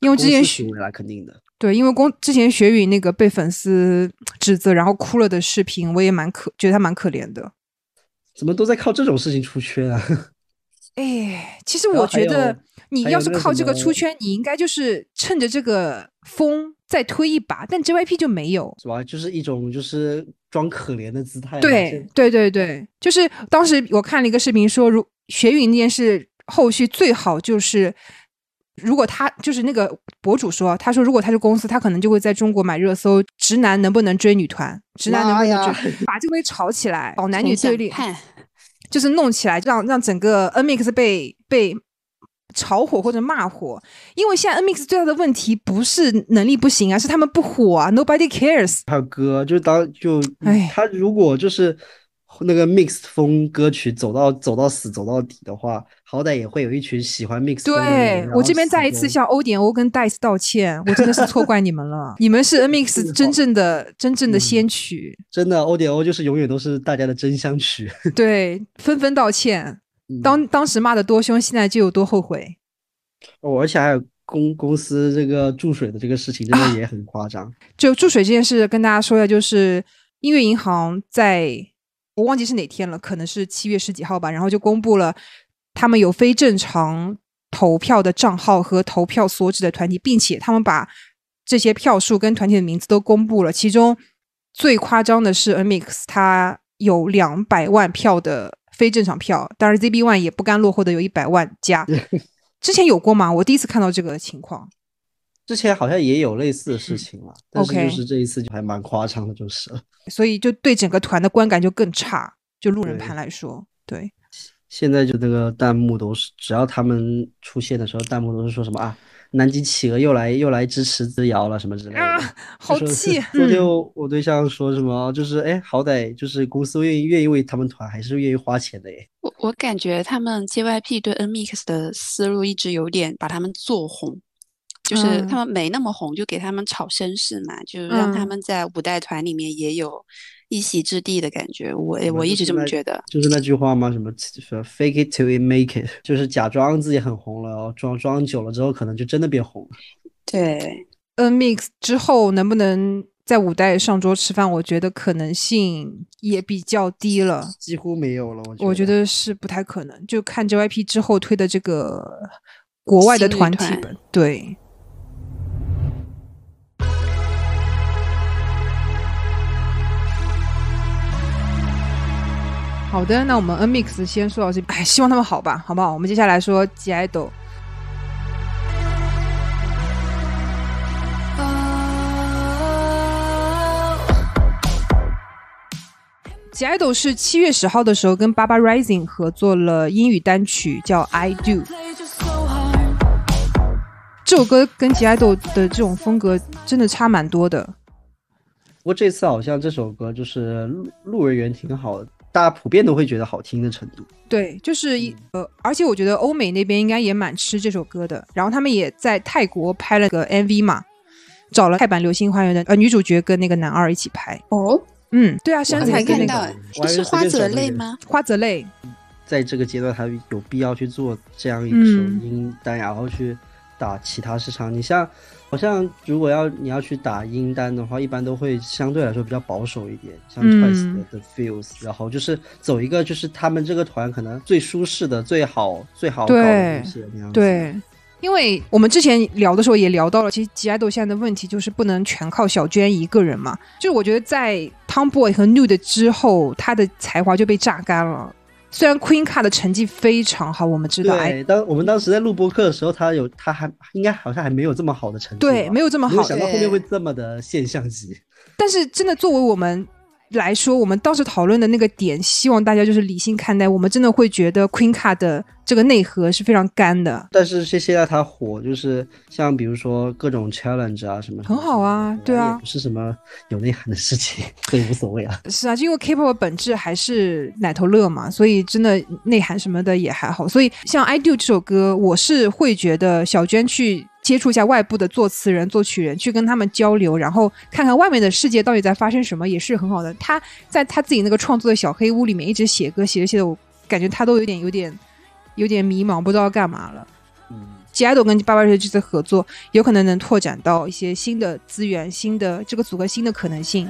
因为之前学公司行为啦，肯定的。对，因为公之前学允那个被粉丝指责然后哭了的视频，我也蛮可觉得他蛮可怜的。怎么都在靠这种事情出圈啊？哎，其实我觉得你要是靠这个出圈，你应该就是趁着这个风再推一把，但 JYP 就没有。是吧？就是一种就是装可怜的姿态嘛。对对对对，就是当时我看了一个视频说，如学云那件事后续最好就是。如果他就是那个博主说，他说如果他是公司，他可能就会在中国买热搜，直男能不能追女团，直男能不能追，把这个东西炒起来，搞男女对立，就是弄起来，让让整个 NMIX 被被炒火或者骂火。因为现在 NMIX 最大的问题不是能力不行啊，是他们不火啊，Nobody cares。还有歌，就是当就哎他如果就是那个 mix 风歌曲走到走到死走到底的话，好歹也会有一群喜欢 mix 风的人。对我这边再一次向欧点欧跟 Dice 道歉，我真的是错怪你们了，你们是 NMix 真正的真正的嗯先驱，真的欧点欧就是永远都是大家的真香曲。对，纷纷道歉。嗯当当时骂的多凶，现在就有多后悔。哦，而且还有公公司这个注水的这个事情，真的也很夸张。就注水这件事，跟大家说一下，就是音乐银行在我忘记是哪天了，可能是七月十几号吧，然后就公布了他们有非正常投票的账号和投票所指的团体，并且他们把这些票数跟团体的名字都公布了。其中最夸张的是 Amix，它有两百万票的非正常票，当然 ZB One 也不甘落后的有一百万加。之前有过吗？我第一次看到这个情况。之前好像也有类似的事情了，但是就是这一次就还蛮夸张的，就是了。所以就对整个团的观感就更差。就路人盘来说，对，现在就那个弹幕都是，只要他们出现的时候，弹幕都是说什么啊，南极企鹅又来又来支持资瑶了什么之类的。啊，好气！昨天嗯我我对象说什么，就是哎，好歹就是公司愿意愿意为他们团，还是愿意花钱的耶。我我感觉他们 JYP 对 NMIX 的思路一直有点把他们做红，就是嗯他们没那么红，就给他们炒声势嘛，就让他嗯们在五代团里面也有一席之地的感觉。我我一直这么觉得。就是那句话吗？什么 fake it till it make it，就是假装自己很红了，哦装装久了之后，可能就真的变红了。对，N Mix 之后能不能在五代上桌吃饭？我觉得可能性也比较低了。几乎没有了，我觉我觉得是不太可能。就看 JYP 之后推的这个国外的团体对。好的，那我们 N Mix 先说到这，哎，希望他们好吧，好不好？我们接下来说 G IDOL。G IDOL 是七月十号的时候跟 Baba Rising 合作了英语单曲，叫《I Do》。这首歌跟 G IDOL 的这种风格真的差蛮多的。不过这次好像这首歌就是路路人缘挺好的，大家普遍都会觉得好听的程度。对，就是一呃，而且我觉得欧美那边应该也蛮吃这首歌的。然后他们也在泰国拍了个 MV 嘛，找了泰版《流星花园》的呃女主角跟那个男二一起拍。哦，嗯，对啊，身材跟那个看到是花泽类吗？花泽类，在这个阶段，他有必要去做这样一首嗯英单，然后去打其他市场。你像，好像如果要你要去打英单的话，一般都会相对来说比较保守一点，像嗯 Twice 的 The Feels，、然后就是走一个就是他们这个团可能最舒适的、最好最好搞的对东西那样子。对，因为我们之前聊的时候也聊到了，其实 G IDOL 现在的问题就是不能全靠小娟一个人嘛。就是我觉得在 Tomboy 和 Nude 之后，他的才华就被榨干了。虽然 Queen Card 的成绩非常好，我们知道，哎，对，当我们当时在录播课的时候，他有他还应该好像还没有这么好的成绩，对，没有这么好没有。想到后面会这么的现象级。但是真的作为我们来说，我们当时讨论的那个点，希望大家就是理性看待。我们真的会觉得 Queen Card 的这个内核是非常干的。但是现现在它火，就是像比如说各种 challenge 啊什么，很好啊对啊也不是什么有内涵的事情，所以无所谓啊。是啊，就因为 K-pop 的本质还是奶头乐嘛，所以真的内涵什么的也还好。所以像《I Do》这首歌，我是会觉得小娟去接触一下外部的作词人、作曲人，去跟他们交流，然后看看外面的世界到底在发生什么，也是很好的。他在他自己那个创作的小黑屋里面一直写歌，写着写着，我感觉他都有点、有点、有点迷茫，不知道要干嘛了。嗯，G IDOL 跟八八这次合作，有可能能拓展到一些新的资源、新的这个组合、新的可能性。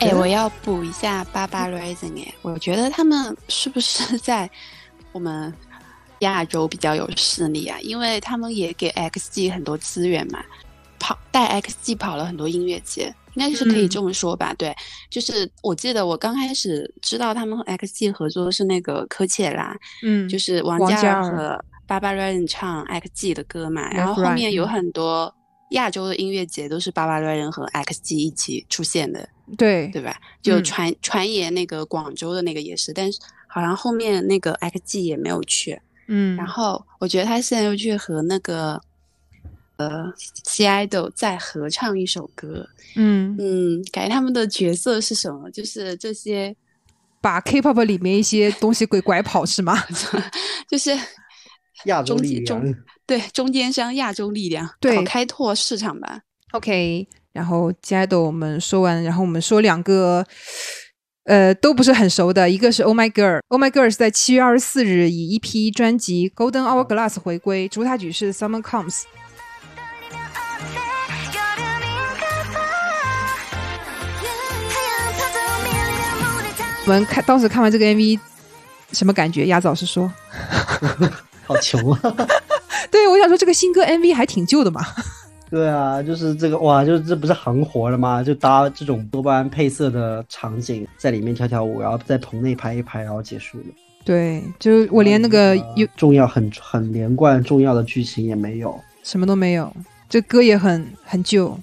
哎，我要补一下八八 Rising 哎，我觉得他们是不是 在我们亚洲比较有势力啊？因为他们也给 XG 很多资源嘛，跑带 XG 跑了很多音乐节，应该是可以嗯这么说吧？对，就是我记得我刚开始知道他们和 XG 合作是那个科切拉，嗯，就是王嘉尔尔和巴巴 Ryan 唱 XG 的歌嘛，然后后面有嗯很多亚洲的音乐节都是芭芭 Ryan 和 XG 一起出现的，对。对吧？就嗯。传传言那个广州的那个也是，但是好像后面那个 XG 也没有去，嗯，然后我觉得他现在又去和那个呃 C idol 再合唱一首歌，嗯，嗯，感觉他们的角色是什么？就是这些，把 K-pop 里面一些东西给拐跑是吗？就是亚洲力中对中间商亚洲力量对开拓市场吧。Ok 然后亲爱的我们说完然后我们说两个呃都不是很熟的一个是 oh my girl oh my girl 是在七月二十四日以一批专辑 golden hourglass 回归主打曲是 summer comes 我们看当时看完这个 mv 什么感觉？鸭子老师说。好穷啊。对我想说这个新歌 MV 还挺旧的嘛。对啊，就是这个哇，就是这不是行活了吗？就搭这种多巴胺配色的场景，在里面跳跳舞，然后在棚内拍一拍，然后结束了。对，就是我连那个有重要很很连贯重要的剧情也没有。什么都没有，这歌也很很旧。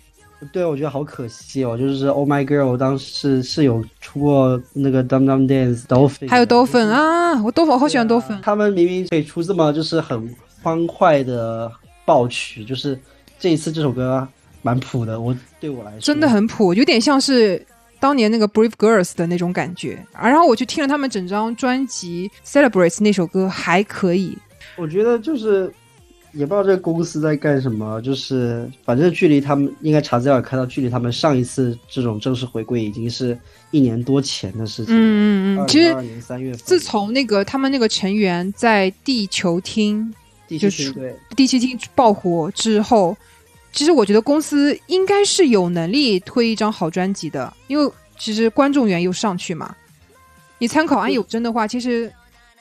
对，我觉得好可惜哦。就是 Oh My Girl 当时是有出过那个 Dum Dum Dance Dolphin，还有的 Dolphin 啊，我 Dolphin 我好喜欢 Dolphin。他们明明可以出这么就是很欢快的爆曲，就是这一次这首歌蛮普的，我对我来说真的很普，有点像是当年那个 Brave Girls 的那种感觉。啊然后我去听了他们整张专辑 Celebrates 那首歌，还可以。我觉得就是也不知道这个公司在干什么，就是反正距离他们应该查资料也看到，距离他们上一次这种正式回归已经是一年多前的事情。嗯嗯嗯，其实2022年三月份，自从那个他们那个成员在地球厅第就是第七厅爆火之后，其实我觉得公司应该是有能力推一张好专辑的，因为其实观众缘又上去嘛。你参考安有真的话，其实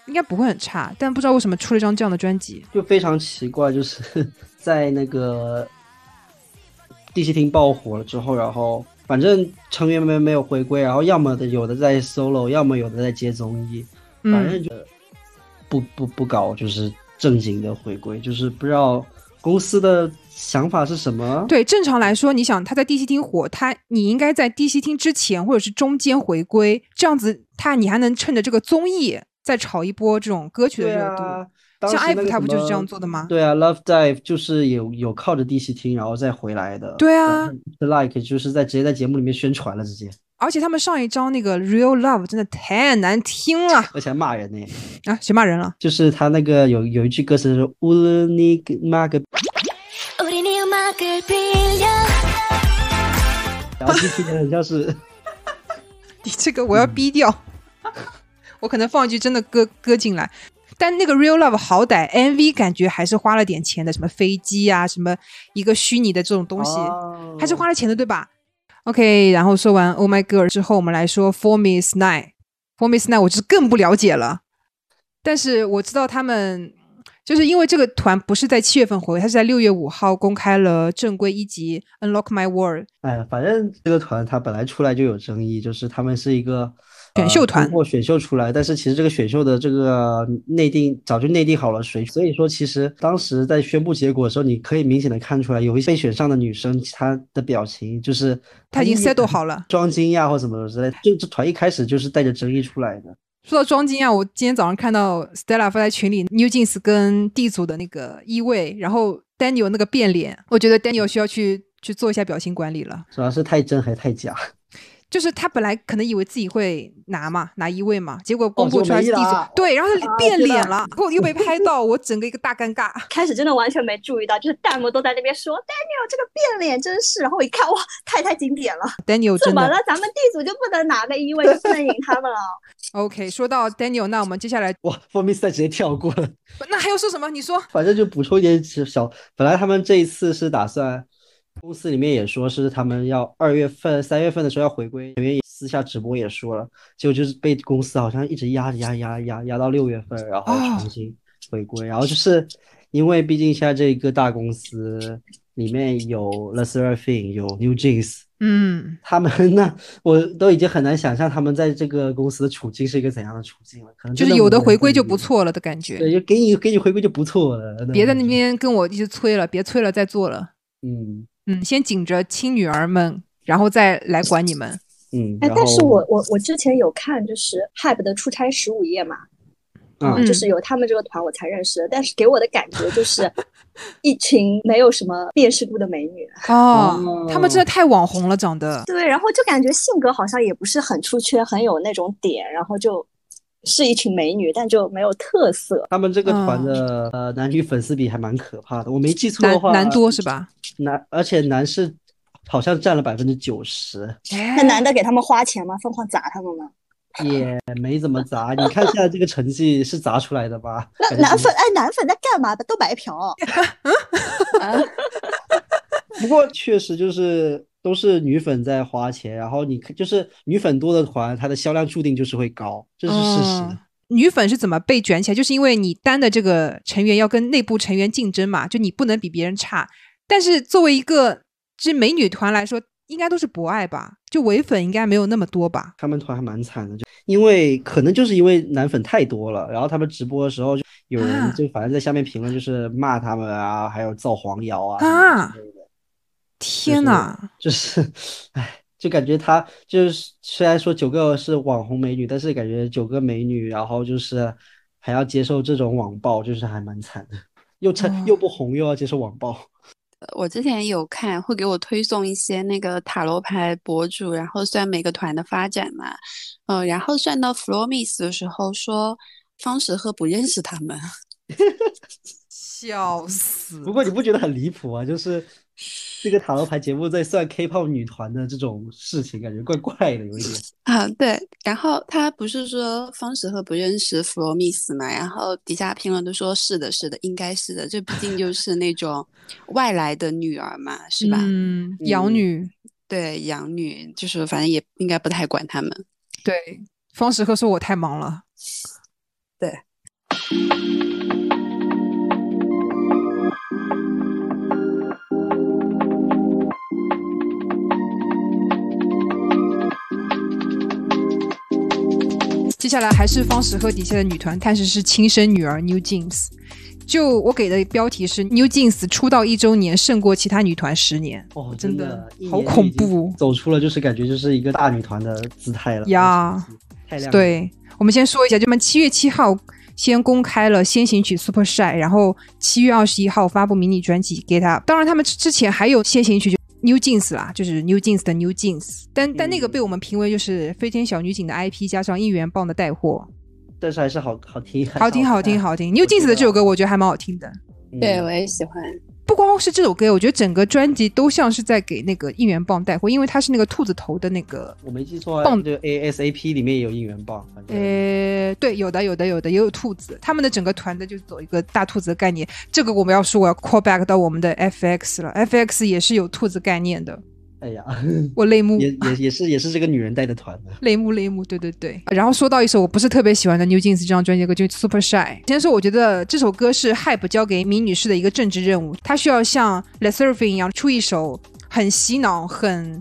应该不会很差，但不知道为什么出了一张这样的专辑。就非常奇怪，就是 在那个第七厅爆火了之后，然后反正成员们没有回归，然后要么的有的在 solo，要么有的在接综艺，反嗯，正就不不不搞就是正经的回归，就是不知道公司的想法是什么。对，正常来说，你想他在第七厅火，他你应该在第七厅之前或者是中间回归，这样子他你还能趁着这个综艺再炒一波这种歌曲的热度。啊，像艾弗他不就是这样做的吗？对啊，Love Dive 就是有有靠着第七厅然后再回来的。对啊，The Like 就是在直接在节目里面宣传了，直接，而且他们上一张那个 Real Love 真的太难听了，而且还骂人呢！啊，谁骂人了？就是他那个有有一句歌词是“乌尼玛个”，然后就听起很像是。你这个我要逼掉，我可能放一句真的歌歌进来。但那个 Real Love 好歹 MV 感觉还是花了点钱的，什么飞机啊，什么一个虚拟的这种东西，还是花了钱的，对吧？？OK，然后说完 Oh My Girl 之后，我们来说 For Me Is Night。For Me Is Night 我就是更不了解了，但是我知道他们就是因为这个团不是在七月份回归，他是在六月五号公开了正规一辑 Unlock My World。哎，反正这个团他本来出来就有争议，就是他们是一个选秀团呃通过选秀出来，但是其实这个选秀的这个内定早就内定好了谁，所以说其实当时在宣布结果的时候，你可以明显的看出来，有一些被选上的女生，她的表情就是她已经 settle 好了装惊讶或什么之类的，就这团一开始就是带着争议出来的。说到装惊讶，我今天早上看到 Stella 发在群里 New Jeans 跟 D 组的那个一位，然后 Daniel 那个变脸，我觉得 Daniel 需要去去做一下表情管理了。主要是太真还太假，就是他本来可能以为自己会拿嘛，拿一位嘛，结果公布出来是 D 组，对，然后他啊变脸了，然后又被拍到，我整个一个大尴尬。开始真的完全没注意到，就是弹幕都在那边说 Daniel 这个变脸真是，然后我一看哇，太太经典了，Daniel 怎么了？咱们 D 组就不能拿个一位，就不能赢他们了？OK。说到 Daniel，那我们接下来哇 f o r m i 赛直接跳过了。那还要说什么？你说反正就补充一点小，本来他们这一次是打算，公司里面也说是他们要二月份、三月份的时候要回归，成员也私下直播也说了，结果就是被公司好像一直压着压压压压到六月份，然后哦重新回归，然后就是因为毕竟现在这一个大公司里面有 The Seraphim，有 New Jeans。嗯，他们那我都已经很难想象他们在这个公司的处境是一个怎样的处境了，可能就是有的回归就不错了的感觉。对，就给你给你回归就不错了。别在那边跟我一直催了，别催了，再做了。嗯嗯，先紧着亲女儿们，然后再来管你们。嗯，哎，但是我我我之前有看，就是 Hype 的出差十五夜嘛，嗯就是有他们这个团我才认识的，但是给我的感觉就是 一群没有什么辨识度的美女。哦，他们真的太网红了，长得。对，然后就感觉性格好像也不是很出圈，很有那种点，然后就是一群美女，但就没有特色。他们这个团嗯的、呃男女粉丝比还蛮可怕的，我没记错的话，男男多是吧？男，而且男是好像占了百分之九十，哎那男的给他们花钱吗？疯狂砸他们吗？也没怎么砸。你看现在这个成绩是砸出来的吧？那男粉哎，男粉在干嘛的？都白嫖。啊，不过确实就是都是女粉在花钱，然后你看就是女粉多的团，它的销量注定就是会高，这是事实。嗯女粉是怎么被卷起来？就是因为你单的这个成员要跟内部成员竞争嘛，就你不能比别人差。但是作为一个这美女团来说，应该都是博爱吧？就唯粉应该没有那么多吧？他们团还蛮惨的，就因为可能就是因为男粉太多了，然后他们直播的时候就有人啊就反正在下面评论就是骂他们啊，还有造黄谣啊啊天呐！就是，唉，就感觉他就是虽然说九个是网红美女，但是感觉九个美女，然后就是还要接受这种网暴，就是还蛮惨的，又成哦又不红又要接受网暴。我之前有看，会给我推送一些那个塔罗牌博主，然后算每个团的发展嘛，嗯、然后算到 Flormis 的时候说方时赫不认识他们，笑死！不过你不觉得很离谱啊？就是这个塔罗牌节目在算 K-pop 女团的这种事情，感觉怪怪的，有一点。啊，对，然后他不是说方时赫不认识弗罗米斯嘛，然后底下评论都说是的，是的，应该是的，这毕竟就是那种外来的女儿嘛，是吧？嗯，养嗯女对，养女就是反正也应该不太管他们。对方时赫说我太忙了。对，接下来还是方时赫底下的女团，但是是亲生女儿 New Jeans。就我给的标题是 New Jeans 出道一周年胜过其他女团十年。哦，真的的好恐怖走出了就是感觉就是一个大女团的姿态了。呀太亮了。对，我们先说一下，就我们七月七号先公开了先行曲 Super Shy，然后七月二十一号发布迷你专辑 Get Up。当然，他们之之前还有先行曲就 New Jeans 啦，就是 New Jeans 的 New Jeans，但但那个嗯被我们评为就是飞天小女警的 IP 加上应援棒的带货，但是还是好好听，好听好听好听。New Jeans 的这首歌我觉得还蛮好听的。嗯对，我也喜欢。不光是这首歌，我觉得整个专辑都像是在给那个应援棒带货，因为它是那个兔子头的那个我没记错，棒就 ASAP 里面也有应援棒，呃，对，有的，有的，有的，也有兔子。他们的整个团的就是走一个大兔子的概念。这个我们要说，我要 call back 到我们的 FX 了。FX 也是有兔子概念的，哎呀，我泪目，也也也是也是这个女人带的团的。泪目，泪目。对对对。然后说到一首我不是特别喜欢的 New Jeans 这张专辑的歌，就 Super Shy。先说，我觉得这首歌是 Hype 交给米女士的一个政治任务，她需要像 Le Surfing 一样出一首很洗脑、很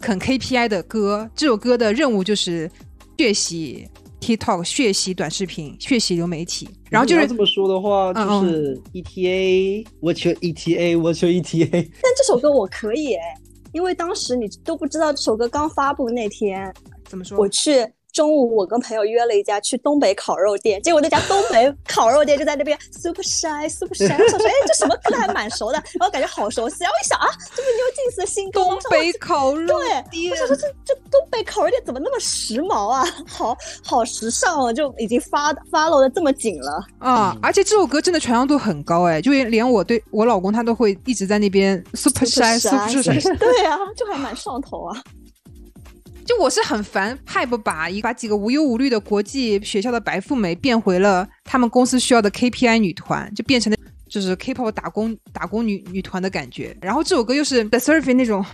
很 KPI 的歌。这首歌的任务就是血洗 TikTok、血洗短视频、血洗流媒体。然后就是这么说的话，嗯就是 ETA，What's your ETA？What's your ETA？但这首歌我可以哎，因为当时你都不知道这首歌刚发布那天，怎么说？我去中午我跟朋友约了一家去东北烤肉店，结果那家东北烤肉店就在那边 super shy super shy，我想说哎这什么歌还蛮熟的，然后感觉好熟悉，然后一想啊这不是 New Jeans 的新歌吗，东北烤肉对，店我想说这这东北烤肉店怎么那么时髦啊，好好时尚哦，就已经发 follow 的这么紧了。啊！而且这首歌真的传唱度很高哎，就连我对我老公他都会一直在那边 super shy super shy。对啊，就还蛮上头啊。就我是很烦 Hype 把一把几个无忧无虑的国际学校的白富美变回了他们公司需要的 KPI 女团，就变成了就是 K-pop 打工打工女女团的感觉。然后这首歌又是 The Surfing 那种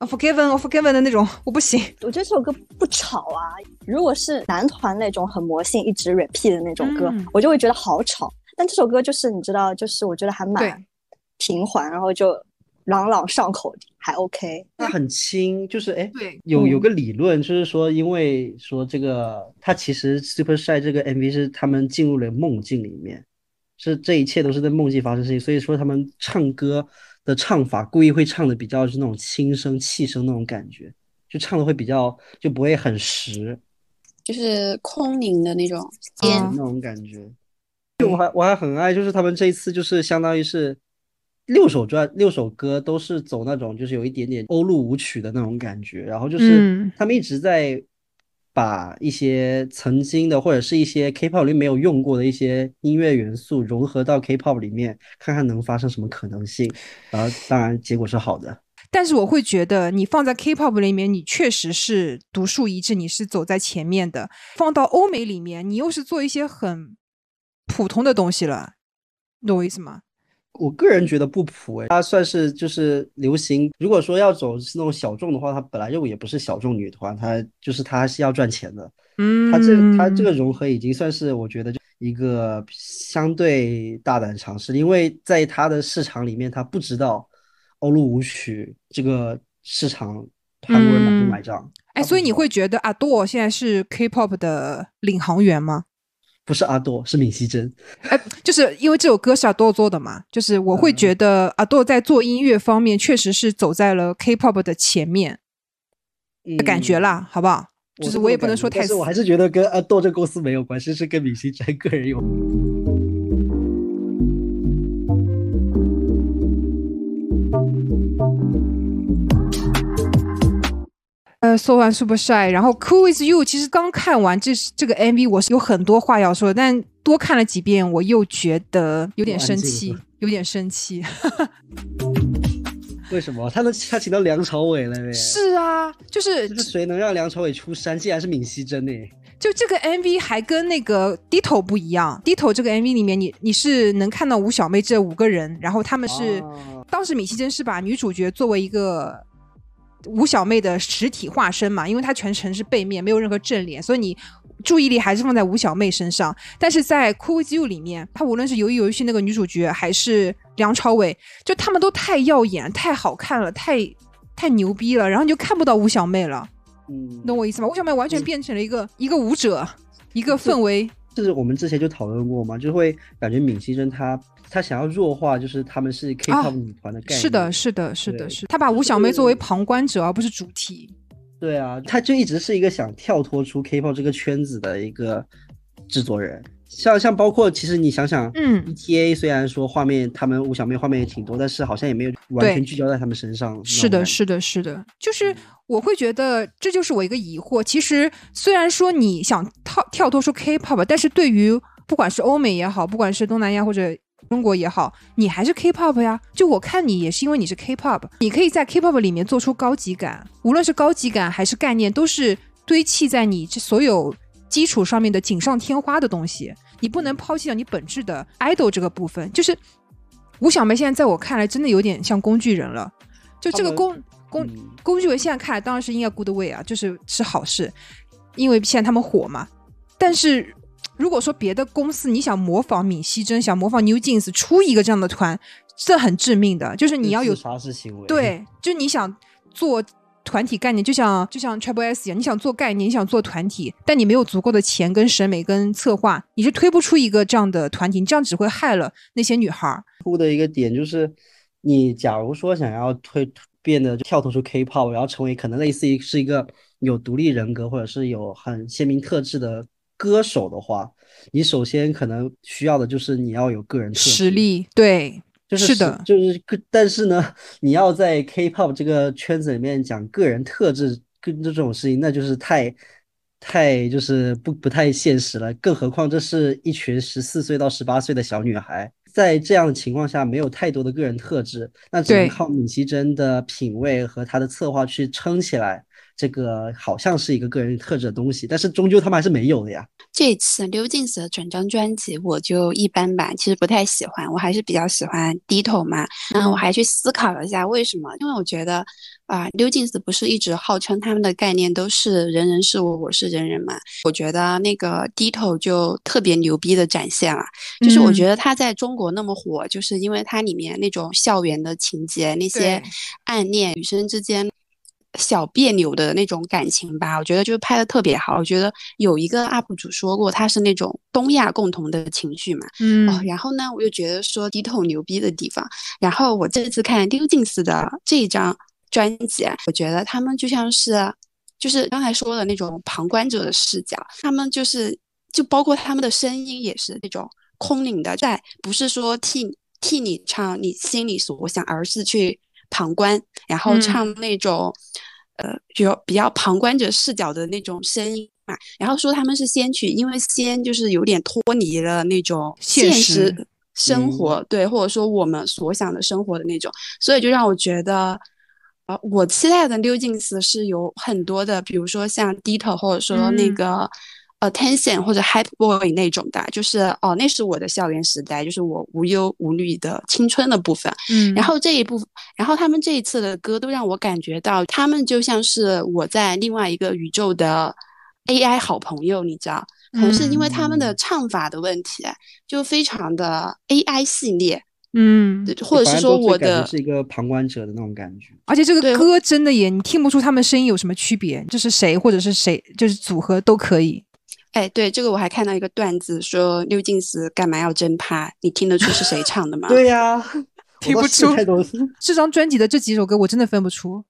Forgiven Forgiven 的那种，我不行。我觉得这首歌不吵啊。如果是男团那种很魔性、一直 repeat 的那种歌，嗯我就会觉得好吵。但这首歌就是你知道，就是我觉得还蛮平缓，然后就朗朗上口，还 OK。它很轻，就是哎，对，嗯有有个理论，就是说，因为说这个，它其实 Super Shy 这个 MV 是他们进入了梦境里面，是这一切都是在梦境发生事情，所以说他们唱歌的唱法故意会唱的比较是那种轻声、气声那种感觉，就唱的会比较就不会很实就是空灵的那种那种感觉。我还我还很爱，就是他们这一次就是相当于是六首专六首歌都是走那种就是有一点点欧陆舞曲的那种感觉，然后就是嗯他们一直在把一些曾经的或者是一些 K-pop 里没有用过的一些音乐元素融合到 K-pop 里面，看看能发生什么可能性，然后当然结果是好的。但是我会觉得，你放在 K-pop 里面，你确实是独树一帜，你是走在前面的。放到欧美里面，你又是做一些很普通的东西了，懂我意思吗？我个人觉得不普诶，它算是就是流行。如果说要走是那种小众的话，它本来就也不是小众女团，它就是它是要赚钱的。嗯，它这它这个融合已经算是我觉得就一个相对大胆尝试，因为在它的市场里面，它不知道欧陆舞曲这个市场韩国人买不买账。哎，所以你会觉得阿朵现在是 K-pop 的领航员吗？不是阿朵，是闵熙珍。哎，就是因为这首歌是阿朵做的嘛，就是我嗯会觉得阿朵在做音乐方面确实是走在了 K-pop 的前面的感觉嗯啦，好不好？就是我也不能说太死但是我还是觉得跟阿豆这公司没有关系，是跟闵熙珍个人有。呃，So One Super Shy，然后 Cool With You，其实刚看完这这个 MV，我是有很多话要说，但多看了几遍，我又觉得有点生气，有点生气。为什么他能他请到梁朝伟了呗？是啊，就是就是谁能让梁朝伟出山？竟然是闵熙珍呢？就这个 MV 还跟那个 Ditto 不一样，Ditto 这个 MV 里面你你是能看到吴小妹这五个人，然后他们是、哦当时闵熙珍是把女主角作为一个吴小妹的实体化身嘛，因为她全程是背面，没有任何正脸，所以你注意力还是放在吴小妹身上。但是在《Cool You》里面，她无论是鱿鱼游戏那个女主角，还是梁朝伟，就他们都太耀眼、太好看了、太太牛逼了，然后你就看不到吴小妹了，嗯懂我意思吗？吴小妹完全变成了一个一个舞者，一个氛围。就是我们之前就讨论过嘛，就会感觉闵熙珍她她想要弱化，就是他们是 K-pop 女团的概念。啊是的，是的，是的，是的。她把吴小妹作为旁观者，而不是主体。对啊，他就一直是一个想跳脱出 K-pop 这个圈子的一个制作人。像像包括其实你想想，嗯，ETA 虽然说画面他们吴小妹画面也挺多，但是好像也没有完全聚焦在他们身上。是的，的，是的，是的，就是我会觉得这就是我一个疑惑。其实虽然说你想跳跳脱出 K-pop，但是对于不管是欧美也好，不管是东南亚或者中国也好，你还是 K-pop 呀。就我看你也是因为你是 K-pop，你可以在 K-pop 里面做出高级感，无论是高级感还是概念，都是堆砌在你这所有基础上面的锦上添花的东西。你不能抛弃掉你本质的 idol 这个部分。就是吴小梅现在在我看来，真的有点像工具人了。就这个工工嗯工具人现在看来当然是应该 good way 啊，就是是好事，因为现在他们火嘛。但是如果说别的公司你想模仿闵熙珍，想模仿 New Jeans 出一个这样的团，这很致命的，就是你要有自杀式行为。，对，就你想做团体概念，就像就像 Triple S 一样，你想做概念，你想做团体，但你没有足够的钱、跟审美、跟策划，你是推不出一个这样的团体，你这样只会害了那些女孩儿。哭的一个点就是，你假如说想要推变得跳脱出 K-pop，然后成为可能类似于是一个有独立人格或者是有很鲜明特质的歌手的话，你首先可能需要的就是你要有个人实力对，就是是的就是个，但是呢，你要在 K-pop 这个圈子里面讲个人特质跟这种事情，那就是太太就是不不太现实了。更何况这是一群十四岁到十八岁的小女孩，在这样的情况下，没有太多的个人特质，那只能靠米奇珍的品味和她的策划去撑起来。这个好像是一个个人特质的东西，但是终究他们还是没有的呀。这次刘静子的整张专辑我就一般吧，其实不太喜欢，我还是比较喜欢 Ditto 嘛。然后我还去思考了一下为什么，因为我觉得啊、New Jeans 不是一直号称他们的概念都是人人是我，我是人人嘛。我觉得那个 Ditto 就特别牛逼的展现了，就是我嗯觉得他在中国那么火，就是因为它里面那种校园的情节，那些暗恋女生之间。小别扭的那种感情吧，我觉得就是拍的特别好。我觉得有一个 UP 主说过，他是那种东亚共同的情绪嘛。嗯哦，然后呢，我又觉得说 Ditto 牛逼的地方。然后我这次看 New Jeans 的这一张专辑啊，我觉得他们就像是，就是刚才说的那种旁观者的视角，他们就是就包括他们的声音也是那种空灵的，在不是说替替你唱你心里所想，而是去旁观，然后嗯唱那种、呃有比较旁观者视角的那种声音嘛。然后说他们是仙曲，因为仙就是有点脱离了那种现现实实生活，对，或者说我们所想的生活的那种，所以就让我觉得。啊，我期待的 New Jeans 是有很多的，比如说像 Dito 或者说那嗯个、Attention 或者 Hype Boy 那种的，就是哦，那是我的校园时代，就是我无忧无虑的青春的部分。嗯，然后这一部分，然后他们这一次的歌都让我感觉到，他们就像是我在另外一个宇宙的 AI 好朋友，你知道，可能是因为他们的嗯唱法的问题，就非常的 AI 系列，嗯，或者是说我的是一个旁观者的那种感觉。而且这个歌真的也，你听不出他们声音有什么区别，就是谁或者是谁，就是组合都可以。哎，对，这个我还看到一个段子，说六进斯干嘛要真趴？你听得出是谁唱的吗？对呀、听不出 这张专辑的这几首歌我真的分不出，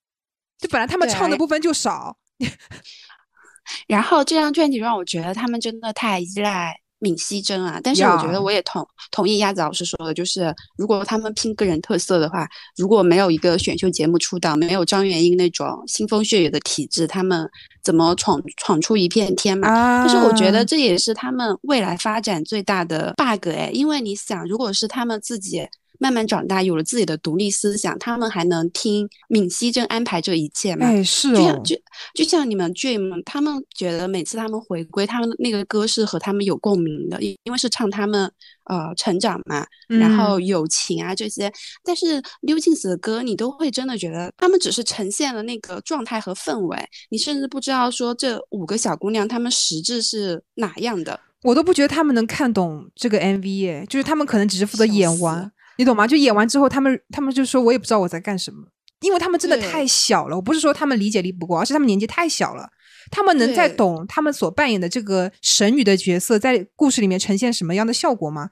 就本来他们唱的部分就少。然后这张专辑让我觉得他们真的太依赖闵熙珍啊，但是我觉得我也同同意鸭子老师说的，就是如果他们拼个人特色的话，如果没有一个选秀节目出道，没有张元英那种腥风血雨的体质，他们怎么闯闯出一片天嘛？啊，但是我觉得这也是他们未来发展最大的 bug 哎，因为你想，如果是他们自己慢慢长大，有了自己的独立思想，他们还能听闵熙正安排这一切吗？哎是哦，就像就就像你们 Dream，他们觉得每次他们回归，他们那个歌是和他们有共鸣的，因因为是唱他们呃成长嘛，然后嗯友情啊这些。但是 New Jeans 的歌，你都会真的觉得他们只是呈现了那个状态和氛围，你甚至不知道说这五个小姑娘她们实质是哪样的。我都不觉得他们能看懂这个 MV 耶，就是他们可能只是负责演完，你懂吗？就演完之后，他们他们就说我也不知道我在干什么，因为他们真的太小了。我不是说他们理解力不够，而是他们年纪太小了。他们能在懂他们所扮演的这个神女的角色在故事里面呈现什么样的效果吗？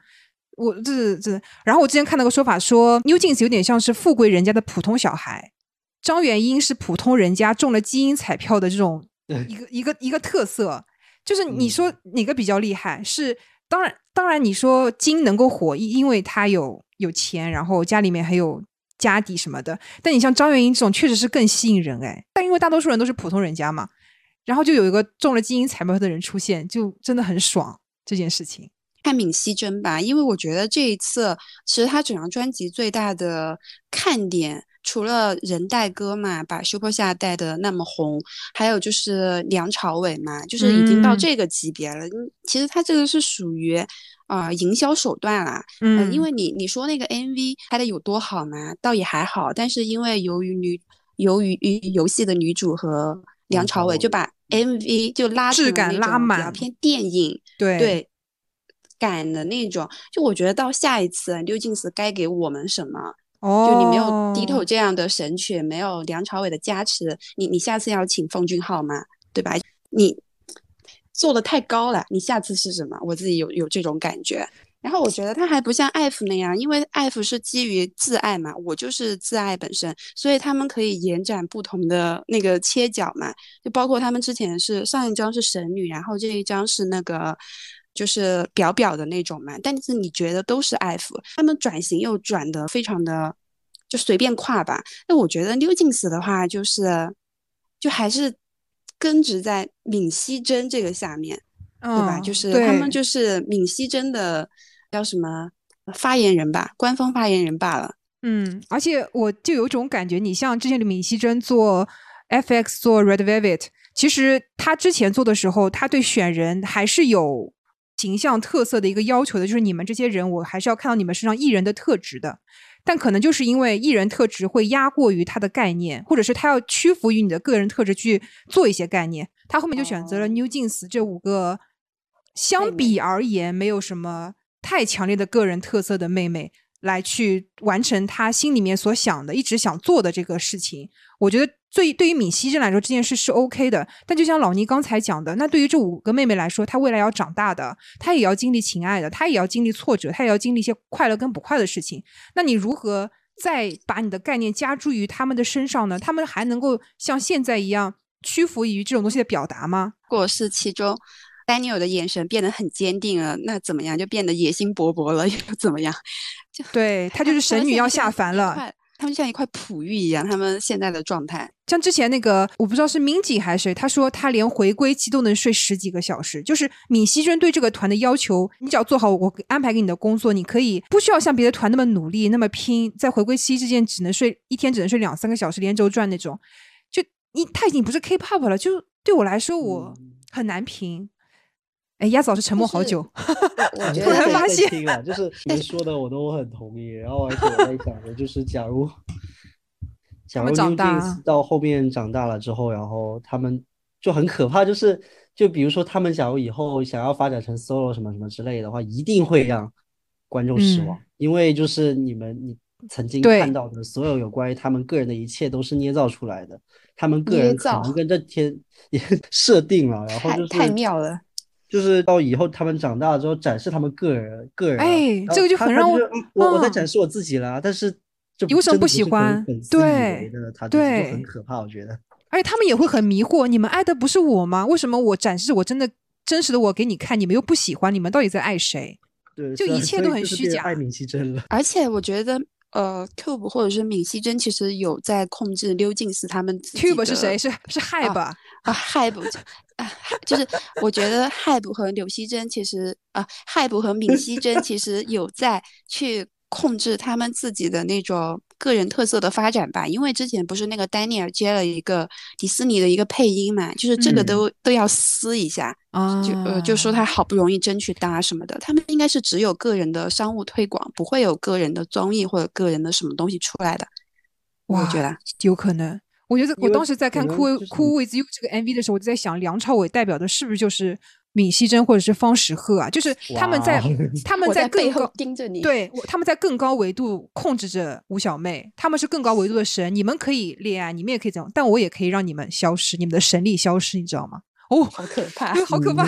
我这这，然后我之前看到个说法说，New Jeans 有点像是富贵人家的普通小孩，张元英是普通人家中了基因彩票的这种对一个一个一个特色。就是你嗯说哪个比较厉害？是当然，当然你说金能够火，因因为他有有钱，然后家里面还有家底什么的。但你像张元英这种，确实是更吸引人哎。但因为大多数人都是普通人家嘛，然后就有一个中了基因彩票的人出现，就真的很爽这件事情。看闵熙珍吧，因为我觉得这一次其实她整张专辑最大的看点，除了人带歌嘛，把 Super 夏带的那么红，还有就是梁朝伟嘛，就是已经到嗯这个级别了。嗯其实他这个是属于啊、呃营销手段啦，嗯呃因为你你说那个 MV 拍的有多好嘛，倒也还好，但是因为由于女由于于游戏的女主和梁梁朝伟就把 MV 就拉质感拉满偏电影。对对感的那种，就我觉得到下一次六进斯该给我们什么？哦，就你没有低头这样的神曲，没有梁朝伟的加持，你你下次要请奉俊昊吗？对吧？你做的太高了，你下次是什么？我自己有有这种感觉。然后我觉得他还不像艾弗那样，因为艾弗是基于自爱嘛，我就是自爱本身，所以他们可以延展不同的那个切角嘛，就包括他们之前是上一张是神女，然后这一张是那个就是表表的那种嘛，但是你觉得都是艾弗，他们转型又转的非常的就随便跨吧。那我觉得 New Jeans 的话，就是就还是根植在闵熙珍这个下面。对吧？嗯就是他们就是闵熙珍的叫什么发言人吧，官方发言人罢了。嗯，而且我就有种感觉，你像之前的闵熙珍做 FX 做 Red Velvet，其实他之前做的时候，他对选人还是有形象特色的一个要求的，就是你们这些人，我还是要看到你们身上艺人的特质的。但可能就是因为艺人特质会压过于他的概念，或者是他要屈服于你的个人特质去做一些概念，他后面就选择了哦 New Jeans 这五个相比而言没有什么太强烈的个人特色的妹妹来去完成他心里面所想的、一直想做的这个事情。我觉得对对于闵熙珍来说，这件事是 OK 的。但就像老倪刚才讲的，那对于这五个妹妹来说，她未来要长大的，她也要经历情爱的，她也要经历挫折，她也要经历一些快乐跟不快的事情。那你如何再把你的概念加诸于他们的身上呢？他们还能够像现在一样屈服于这种东西的表达吗？如果是其中，丹尼尔的眼神变得很坚定了，那怎么样？就变得野心勃勃了，又怎么样？就对 她就是神女要下凡了。他们就像一块璞玉一样，他们现在的状态。像之前那个，我不知道是敏景还是谁，他说他连回归期都能睡十几个小时。就是闵熙珍对这个团的要求，你只要做好我安排给你的工作，你可以不需要像别的团那么努力、那么拼，在回归期之间只能睡一天，只能睡两三个小时，连轴转那种。就你他已经不是 K-pop 了，就对我来说我很难评。哎，鸭子老师沉默好久，我 突然发现就是 你们说的我都很同意。然后而且我在想的就是，假如 假如们长 New 大 Jeans 到后面长大了之后，然后他们就很可怕，就是就比如说他们假如以后想要发展成 solo 什么什么之类的话，一定会让观众失望，嗯因为就是你们你曾经看到的所有有关于他们个人的一切都是捏造出来的，他们个人可造能跟这天也设定了，然后就是太太妙了。就是到以后他们长大了之后展示他们个人个人啊，哎这个就很让我我我在嗯展示我自己啦，但是这你为什么不喜欢对，对很可怕，我觉得。而且他们也会很迷惑，你们爱的不是我吗？为什么我展示我真的真实的我给你看，你们又不喜欢？你们到底在爱谁？对，就一切都很虚假爱闵熙真了。而且我觉得，呃，Cube 或者是闵熙珍其实有在控制溜进斯他们自己 Tube 是谁？是是 Hype，、啊 Hype 就啊，就是我觉得 Hype 和柳熙珍其实啊，Hype 和闵熙珍其实有在去控制他们自己的那种个人特色的发展吧。因为之前不是那个丹尼尔接了一个迪士尼的一个配音嘛，就是这个嗯都、都要撕一下，啊，就呃就说他好不容易争取搭什么的，他们应该是只有个人的商务推广，不会有个人的综艺或者个人的什么东西出来的。我哇觉得有可能。我觉得我当时在看《可能酷就是酷 with You》这个 MV 的时候，我就在想，梁朝伟代表的是不是就是闵熙珍或者是方时赫啊？就是他们在他们在背后更高盯着你，对，他们在更高维度控制着吴小妹，他们是更高维度的神，你们可以恋爱，你们也可以这样，但我也可以让你们消失，你们的神力消失，你知道吗？哦，好可怕 好可怕，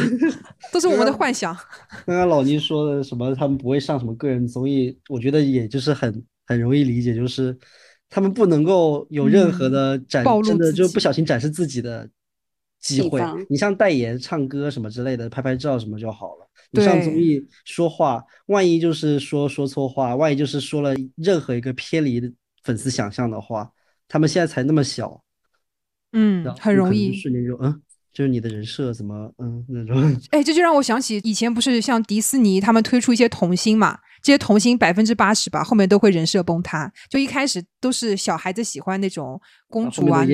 都是我们的幻想。刚刚老倪说的什么，他们不会上什么个人综艺，我觉得也就是很很容易理解，就是他们不能够有任何嗯的展，暴露真的就不小心展示自己的机会。你像代言、唱歌什么之类的，拍拍照什么就好了。你上综艺说话，万一就是说说错话，万一就是说了任何一个偏离粉丝想象的话，他们现在才那么小，嗯很容易。瞬间就嗯，就是你的人设怎么嗯那种。哎，这就让我想起以前不是像迪士尼他们推出一些童星嘛，这些童星百分之八十吧，后面都会人设崩塌。就一开始都是小孩子喜欢那种公主啊。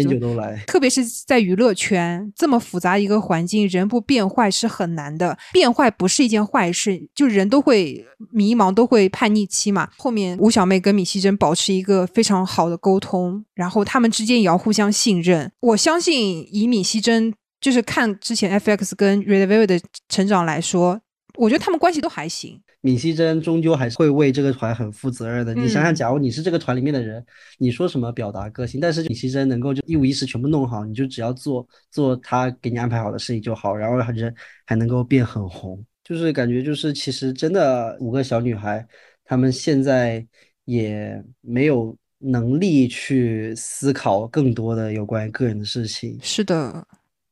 特别是在娱乐圈这么复杂一个环境，人不变坏是很难的。变坏不是一件坏事，就人都会迷茫，都会叛逆期嘛。后面吴小妹跟闵熙珍保持一个非常好的沟通，然后他们之间也要互相信任。我相信以闵熙珍就是看之前 FX 跟 Red Velvet 的成长来说，我觉得他们关系都还行。闵熙珍终究还是会为这个团很负责任的。你想想，嗯假如你是这个团里面的人，你说什么表达个性，但是闵熙珍能够就一五一十全部弄好，你就只要做做他给你安排好的事情就好，然后人还能够变很红，就是感觉就是其实真的五个小女孩，她们现在也没有能力去思考更多的有关于个人的事情。是的，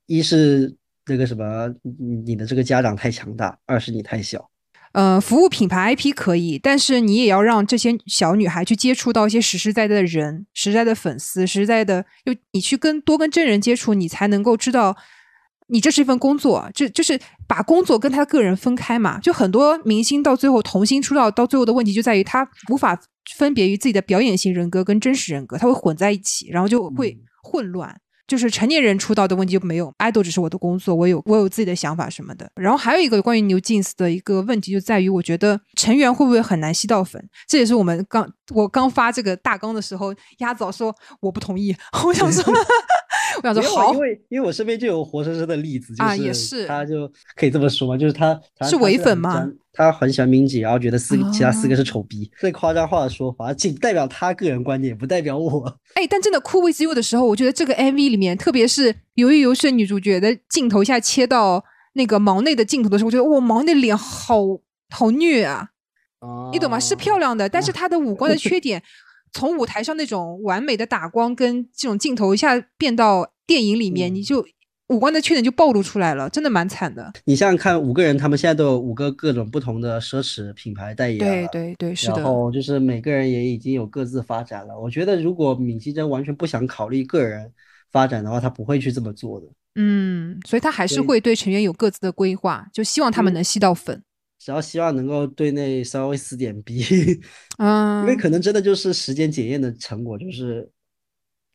一是那个什么，你你的这个家长太强大；二是你太小。呃，服务品牌 IP 可以，但是你也要让这些小女孩去接触到一些实实在在的人、实在的粉丝、实在的，就你去跟多跟真人接触，你才能够知道，你这是一份工作，这就是把工作跟他个人分开嘛。就很多明星到最后童星出道，到最后的问题就在于他无法分别于自己的表演型人格跟真实人格，他会混在一起，然后就会嗯混乱。就是成年人出道的问题就没有，idol 只是我的工作，我有我有自己的想法什么的。然后还有一个关于牛津斯的一个问题就在于，我觉得成员会不会很难吸到粉？这也是我们刚我刚发这个大纲的时候，鸭枣说我不同意，我想说，我想说没有啊，好。因，为因为我身边就有活生生的例子，就啊也是。他就可以这么说嘛，就是他他是伪粉吗？他很喜欢明姐，然后觉得四个其他四个哦。是丑逼，最夸张化的说法，仅代表他个人观点，不代表我。哎，但真的酷 with you 的时候，我觉得这个 MV 里面，特别是《鱿鱼游戏》女主角的镜头下切到那个毛内的镜头的时候，我觉得哇，毛内脸好好虐啊！你懂吗？是漂亮的，但是她的五官的缺点，从舞台上那种完美的打光跟这种镜头一下变到电影里面，嗯你就五官的缺点就暴露出来了，真的蛮惨的。你想想看，五个人他们现在都有五个各种不同的奢侈品牌代言对对对，是的，然后就是每个人也已经有各自发展了。我觉得如果闵熙珍完全不想考虑个人发展的话，他不会去这么做的。嗯，所以他还是会对成员有各自的规划，就希望他们嗯能吸到粉。只要希望能够对内稍微撕点逼，啊，因为可能真的就是时间检验的成果，就是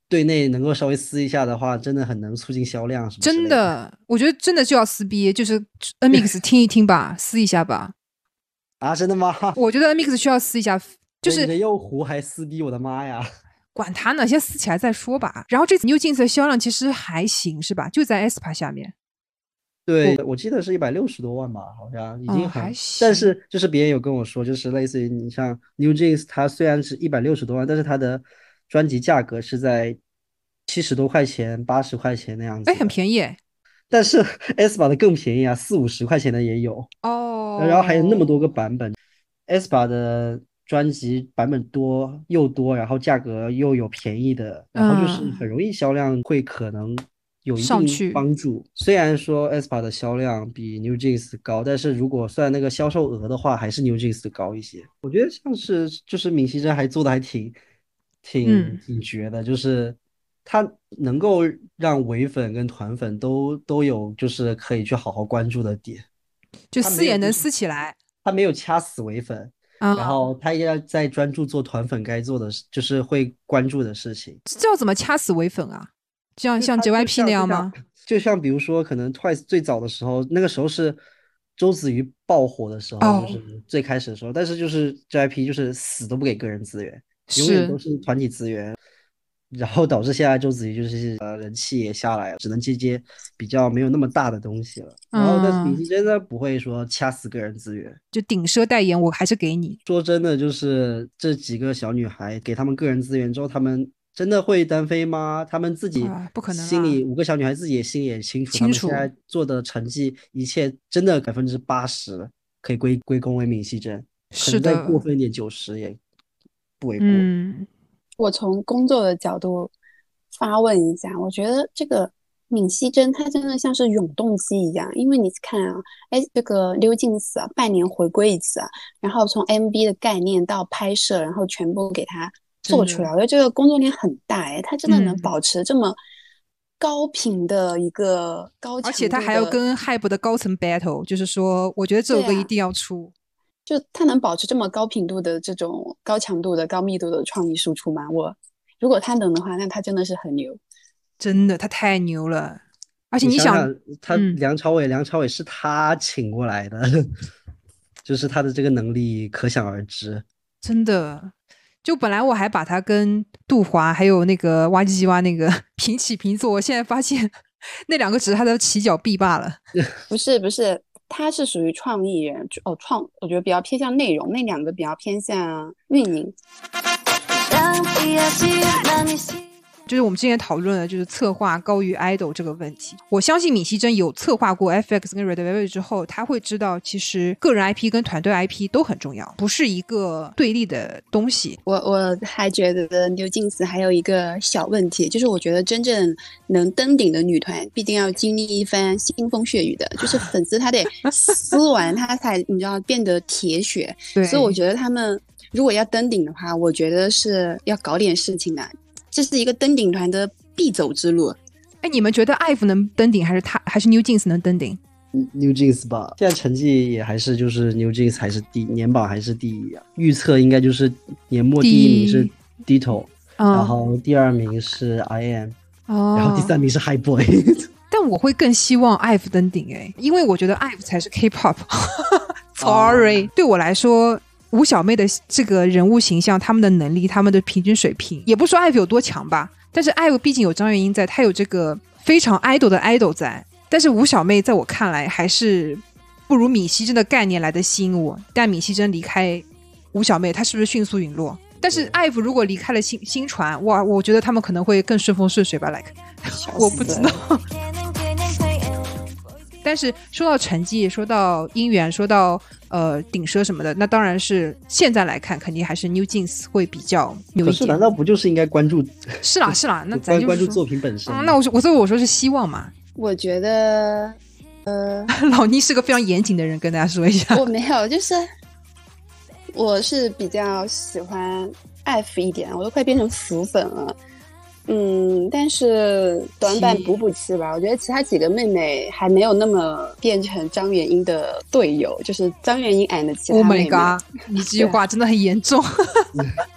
对内能够稍微撕一下的话，真的很能促进销量什么之真的。我觉得真的就要撕逼，就是 NMIX 听一听吧，撕一下吧。啊，真的吗？我觉得 NMIX 需要撕一下，就是对你的右胡还撕逼，我的妈呀！管他呢，先撕起来再说吧。然后这次 New Jeans 的销量其实还行，是吧？就在 aespa 下面。对，我记得是一百六十多万吧，好像已经很，但是就是别人有跟我说，就是类似于你像 New Jeans，它虽然是一百六十多万，但是它的专辑价格是在七十多块钱、八十块钱那样子哎，很便宜哎。但是 aespa 的更便宜啊，四五十块钱的也有，哦，然后还有那么多个。版本，aespa 的专辑版本多又多，然后价格又有便宜的，然后就是。嗯很容易销量会可能有一定帮助。虽然说 aespa 的销量比 New Jeans 高，但是如果算那个销售额的话，还是 New Jeans 高一些。我觉得像是就是闵熙珍还做的还挺挺嗯挺绝的，就是他能够让唯粉跟团粉都都有就是可以去好好关注的点。就撕也能撕起来。他没有掐死唯粉，啊，然后他也要在专注做团粉该做的事，就是会关注的事情。这要怎么掐死唯粉啊？像像 JYP 那样吗？？就像比如说，可能 Twice 最早的时候，那个时候是周子瑜爆火的时候，哦就是最开始的时候，但是就是 JYP 就是死都不给个人资源，永远都是是团体资源。然后导致现在周子瑜就是呃人气也下来了，只能接接比较没有那么大的东西了。然后但是嗯闵熙珍呢不会说掐死个人资源，就顶奢代言，我还是给你。说真的，就是这几个小女孩给她们个人资源之后，她们真的会单飞吗？他们自己啊不可能心里五个小女孩自己也心里也清楚，清楚现在做的成绩，一切真的百分之八十可以归归功为闵熙珍，可是能再的，过分一点，九十也不为过。嗯，我从工作的角度发问一下，我觉得这个闵熙珍她真的像是永动机一样，因为你看啊，哎，这个溜进死啊，半年回归一次啊，然后从 MV 的概念到拍摄，然后全部给它做出来，我觉得这个工作量很大哎，他真的能嗯保持这么高频的一个高强而且他还要跟 Hype 的高层 battle，就是说，我觉得这首歌一定要出。就他能保持这么高频度的这种高强度的、高密度的创意输出吗？我如果他能的话，那他真的是很牛。真的，他太牛了。而且想，你想，他嗯梁朝伟，梁朝伟是他请过来的，就是他的这个能力可想而知。真的，就本来我还把他跟杜华还有那个哇唧唧哇那个 平起平坐，我现在发现 那两个只是他的起脚臂罢了。不是不是，他是属于创意人哦，创我觉得比较偏向内容，那两个比较偏向运营。就是我们之前讨论的，就是策划高于 idol 这个问题。我相信闵熙珍有策划过 FX 跟 Red Velvet 之后，他会知道，其实个人 IP 跟团队 IP 都很重要，不是一个对立的东西。我我还觉得牛静思还有一个小问题，就是我觉得真正能登顶的女团，必定要经历一番腥风血雨的，就是粉丝他得撕完他才你知道变得铁血，对，所以我觉得他们如果要登顶的话，我觉得是要搞点事情的，这是一个登顶团的必走之路。哎，你们觉得 IVE 能登顶，还是他，还是 New Jeans 能登顶？New Jeans 吧，现在成绩也还是就是 New Jeans 还是第年榜还是第一啊，预测应该就是年末第一名是 Ditto，嗯，然后第二名是 I M，哦，然后第三名是 High Boy。但我会更希望 IVE 登顶哎，因为我觉得 IVE 才是 K-pop。Sorry，、对我来说，吴小妹的这个人物形象、他们的能力、他们的平均水平，也不说 IVE 有多强吧，但是 IVE 毕竟有张元英在，她有这个非常 idol 的 idol 在。但是吴小妹在我看来还是不如闵熙珍的概念来的吸引我。但闵熙珍离开吴小妹，她是不是迅速陨落？但是 IVE 如果离开了新新传，哇，我觉得他们可能会更顺风顺水吧。Like，我不知道。但是说到成绩，说到姻缘，说到呃顶奢什么的，那当然是现在来看，肯定还是 New Jeans 会比较牛一点可是难。道不就是应该关注是啦 是啦，那咱就关注作品本身？嗯，那我说我所以我说是希望嘛。我觉得，呃，老倪是个非常严谨的人，跟大家说一下。我没有，就是我是比较喜欢艾芙一点，我都快变成腐粉了。嗯，但是短板补补齐吧，我觉得其他几个妹妹还没有那么变成张元英的队友，就是张元英 and 其他 Oh my。god！你这句话真的很严重。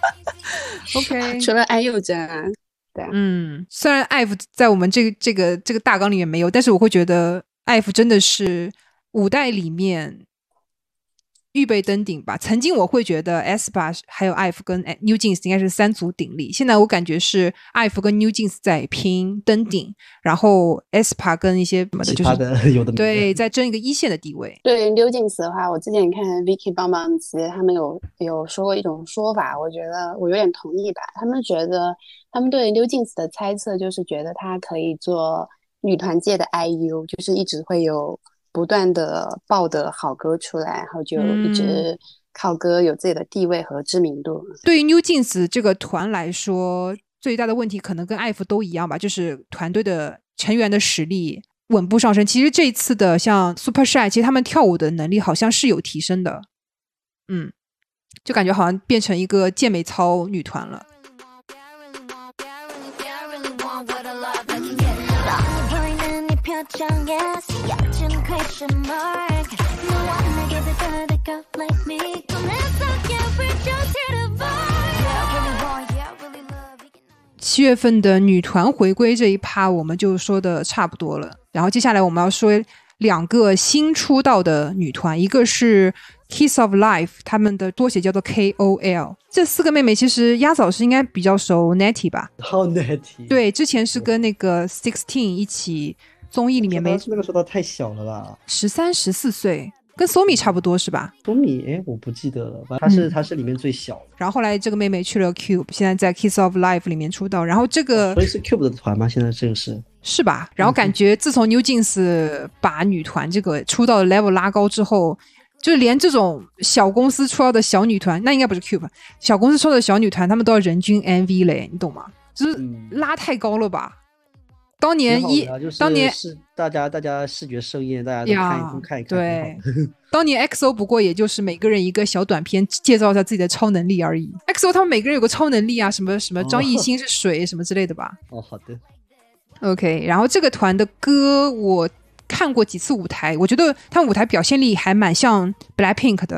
OK，除了安宥真啊，对啊，嗯，虽然艾芙在我们这个这个这个大纲里面没有，但是我会觉得艾芙真的是五代里面预备登顶吧。曾经我会觉得 S 八还有 IF 跟 New Jeans 应该是三足鼎立，现在我感觉是 IF 跟 New Jeans 在拼登顶，然后 S 八跟一些什么的，就其他是的 有的对在争一个一线的地位。对 New Jeans 的话，我之前看 Vicky 帮忙吉他们有有说过一种说法，我觉得我有点同意吧。他们觉得他们对 New Jeans 的猜测就是觉得她可以做女团界的 IU，就是一直会有不断的爆的好歌出来，然后就一直靠歌有自己的地位和知名度。对于 New Jeans 这个团来说，最大的问题可能跟艾芙都一样吧，就是团队的成员的实力稳步上升。其实这一次的像 Super Shy，其实他们跳舞的能力好像是有提升的，嗯，就感觉好像变成一个健美操女团了。 보이는 이 표정에 쓰여진 question mark 너와 내게 뱉어 七月份的女团回归这一趴，我们就说的差不多了。然后接下来我们要说两个新出道的女团，一个是 Kiss of Life，他们的缩写叫做 KOL。这四个妹妹其实鸭嫂是应该比较熟 Natty 吧？好 natty。，对，之前是跟那个 Sixteen 一起综艺里面没那个时候他太小了吧？十三十四岁，跟 Somi 差不多是吧？索米，哎，我不记得了，反正他是、嗯他是里面最小的，然后后来这个妹妹去了 Cube，现在在 Kiss of Life 里面出道。然后这个所以是 Cube 的团吗？现在这个是是吧？然后感觉自从 New Jeans 把女团这个出道的 level 拉高之后，就连这种小公司出道的小女团，那应该不是 Cube，小公司出道的小女团，她们都要人均 MV 嘞，你懂吗？就是嗯拉太高了吧？当年一当年是大家大家视觉盛宴，大家都看一，看一看，对当年 XO 不过也就是每个人一个小短片，介绍一下自己的超能力而已。XO 他们每个人有个超能力啊，什么什么张艺兴 是水、什么之类的吧。哦，好的，OK，然后这个团的歌我看过几次舞台，我觉得他们舞台表现力还蛮像 Blackpink 的，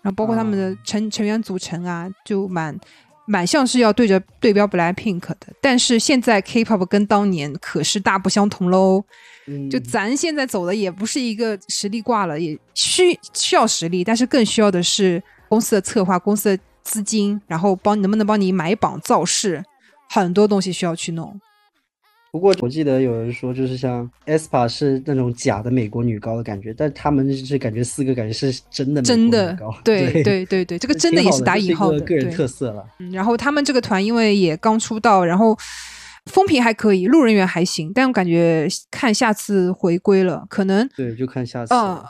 然后包括他们的哦成、成员组成啊，就蛮蛮像是要对着对标 Blackpink 的。但是现在 K-pop 跟当年可是大不相同喽。嗯，就咱现在走的也不是一个实力挂了，也需需要实力，但是更需要的是公司的策划、公司的资金，然后帮能不能帮你买榜造势，很多东西需要去弄。不过我记得有人说，就是像 aespa 是那种假的美国女高的感觉，但他们是感觉四个感觉是真的真的对对对对对，这个真的也是打引号的，个个人特色了。嗯然后他们这个团因为也刚出道，然后风评还可以，路人缘还行，但我感觉看下次回归了，可能对，就看下次呃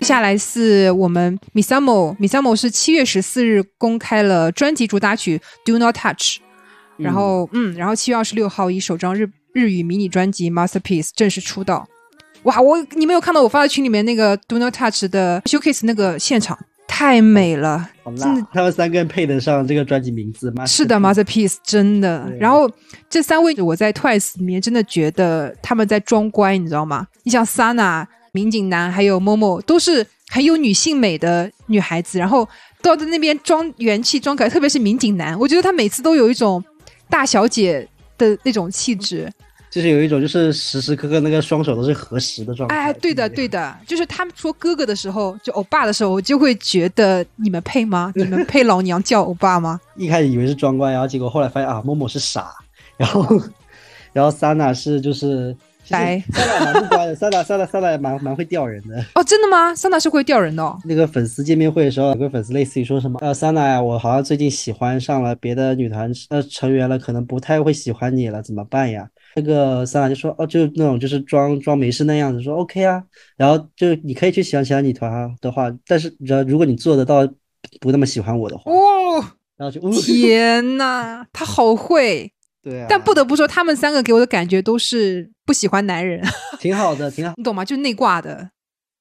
接下来是我们 Misamo，Misamo 是七月十四日公开了专辑主打曲《Do Not Touch》，然后嗯，然后七月二十六号以首张日日语迷你专辑《Masterpiece》正式出道。哇，我你没有看到我发在群里面那个《Do Not Touch》的 showcase 那个现场，太美了，真的，他们三个人配得上这个专辑名字吗？是的，Masterpiece 真的。然后这三位我在 Twice 里面真的觉得他们在装乖，你知道吗？你像 Sana、民警男还有 Momo 都是很有女性美的女孩子，然后都要在那边装元气、装可爱，特别是民警男，我觉得他每次都有一种大小姐的那种气质。就是有一种就是时时刻刻那个双手都是合十的状态。哎，对的，对的，就是他们说哥哥的时候，就欧巴的时候，我就会觉得你们配吗？你们配老娘叫欧巴吗？一开始以为是装乖，然后结果后来发现啊，默默是傻，然后然后 Sana 是就是来萨娜蛮不乖的，萨娜萨娜萨娜蛮蛮会吊人的。哦，真的吗？桑娜是会吊人的哦。那个粉丝见面会的时候，有个粉丝类似于说什么，呃，桑娜呀，我好像最近喜欢上了别的女团呃成员了，可能不太会喜欢你了，怎么办呀？那个桑娜就说，哦，就那种就是装装没事那样子，说 OK 啊，然后就你可以去喜欢其他女团啊的话，但是呃如果你做得到不那么喜欢我的话，哦，然后就，呜 天呐，他好会！对啊，但不得不说，他们三个给我的感觉都是不喜欢男人，挺好的，挺好，你懂吗？就是内挂的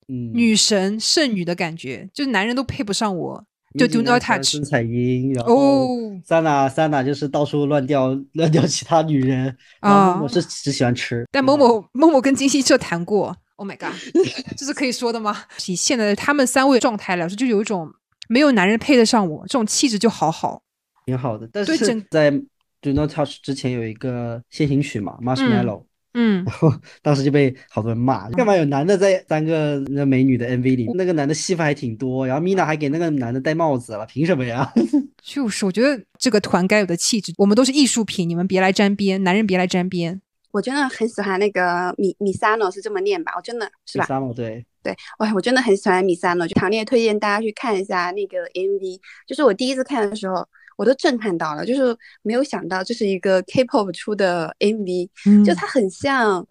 嗯，女神剩女的感觉，就是男人都配不上我。就 do not touch 孙彩英，然后哦桑娜三娜就是到处乱掉乱掉其他女人，然啊我是只喜欢吃，但某某某某跟金希澈谈过，Oh my god，这是可以说的吗？以现在的他们三位状态来说，就有一种没有男人配得上我，这种气质就好好。挺好的。但是在 Do Not Touch 之前有一个先行曲嘛，Marshmallow，、嗯，然后 当时就被好多人骂，干嘛有男的在三个那美女的 MV 里，那个男的戏份还挺多，然后 Mina 还给那个男的戴帽子了，凭什么呀？就是我觉得这个团该有的气质，我们都是艺术品，你们别来沾边，男人别来沾边。我真的很喜欢那个米米萨诺，是这么念吧？我真的是吧？Summer 对，对，哇，我真的很喜欢米萨诺，就强烈推荐大家去看一下那个 MV。就是我第一次看的时候，我都震撼到了，就是没有想到这是一个 K-pop 出的 MV，嗯就它很像，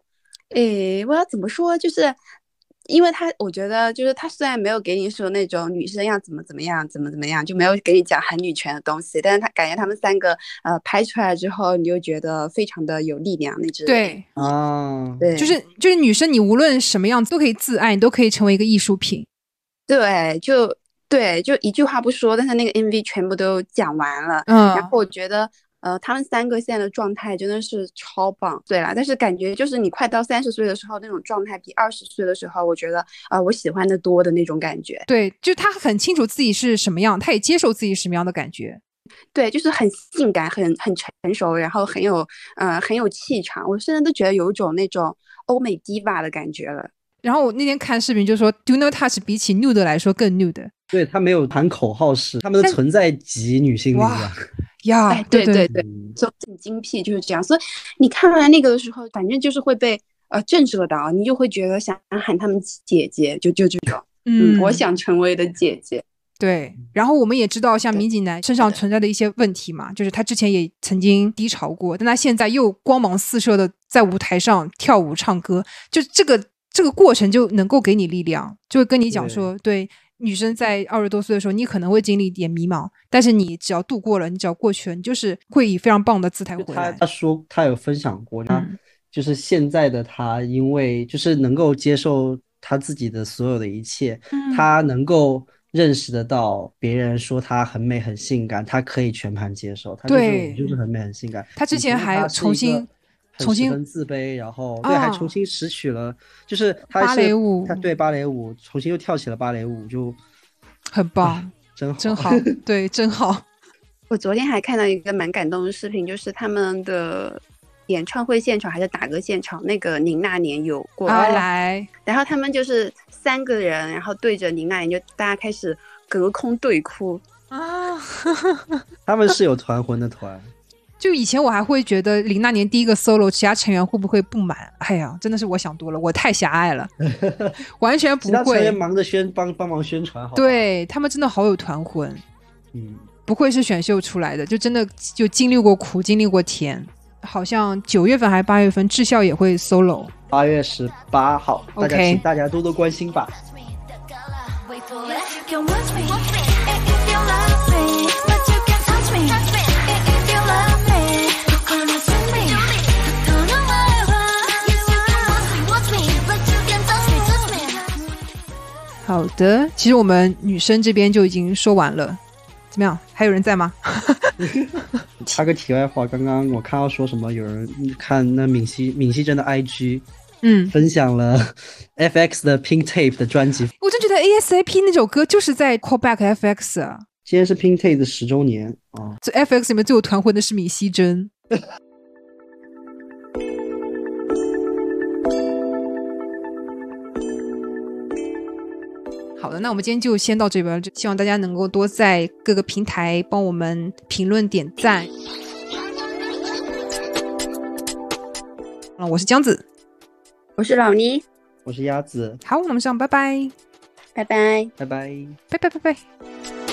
诶，我要怎么说？就是因为它，我觉得就是它虽然没有给你说那种女生要怎么怎么样，怎么怎么样，就没有给你讲很女权的东西，但是他感觉他们三个呃拍出来之后，你就觉得非常的有力量那支。对，哦，对，就是就是女生，你无论什么样子都可以自爱，你都可以成为一个艺术品。对，就对，就一句话不说，但是那个 MV 全部都讲完了。嗯然后我觉得，呃，他们三个现在的状态真的是超棒。对啦，但是感觉就是你快到三十岁的时候，那种状态比二十岁的时候，我觉得，呃，我喜欢的多的那种感觉。对，就他很清楚自己是什么样，他也接受自己什么样的感觉。对，就是很性感，很很成熟，然后很有，呃，很有气场。我甚至都觉得有一种那种欧美 diva 的感觉了。然后我那天看视频就说，Do Not Touch 比起 Nude 来说更 Nude 对他没有喊口号式，他们的存在即女性力量。呀哎，对对对，嗯就很精辟，就是这样。所以你看完那个的时候，反正就是会被呃震慑到，你就会觉得想喊他们姐姐，就就这种，嗯，我想成为的姐姐。对，然后我们也知道，像民警男身上存在的一些问题嘛，就是他之前也曾经低潮过，但他现在又光芒四射的在舞台上跳舞唱歌，就这个这个过程就能够给你力量，就会跟你讲说，对女生在二十多岁的时候，你可能会经历一点迷茫，但是你只要度过了，你只要过去了，你就是会以非常棒的姿态回来他他。说他有分享过，他嗯就是现在的他，因为就是能够接受他自己的所有的一切，嗯他能够认识得到别人说他很美很性感，他可以全盘接受，他就说对我就是很美很性感。他之前前还重新很重新自卑，然后对，还啊重新拾取了，就是他芭是蕾舞他对芭蕾舞重新又跳起了芭蕾舞，就很棒，真好真好，对，真好。我昨天还看到一个蛮感动的视频，就是他们的演唱会现场还是打歌现场，那个宁那年有过来，然后他们就是三个人，然后对着宁那年就大家开始隔空对哭。啊，他们是有团魂的团，就以前我还会觉得林那年第一个 solo，其他成员会不会不满？哎呀，真的是我想多了，我太狭隘了，完全不其他成员。忙着宣帮帮忙宣传，好，对他们真的好有团魂，嗯。不愧是选秀出来的，就真的就经历过苦，经历过甜。好像九月份还是八月份，智孝也会 solo。八月十八号，大家 OK 请大家多多关心吧。好的，其实我们女生这边就已经说完了，怎么样？还有人在吗？插个题外话，刚刚我看到说什么有人看那闵熙闵熙珍的 IG 嗯，分享了 FX 的 Pink Tape 的专辑，我真觉得 ASAP 那首歌就是在 call back FX 啊。今天是 Pink Tape 的十周年啊。这 FX 里面最有团魂的是闵熙珍。好的，那我们今天就先到这边，就希望大家能够多在各个平台帮我们评论点赞。啊，我是姜子，我是老倪，我是鸭子，好，那么这样，拜拜，拜拜。拜拜。拜拜拜拜。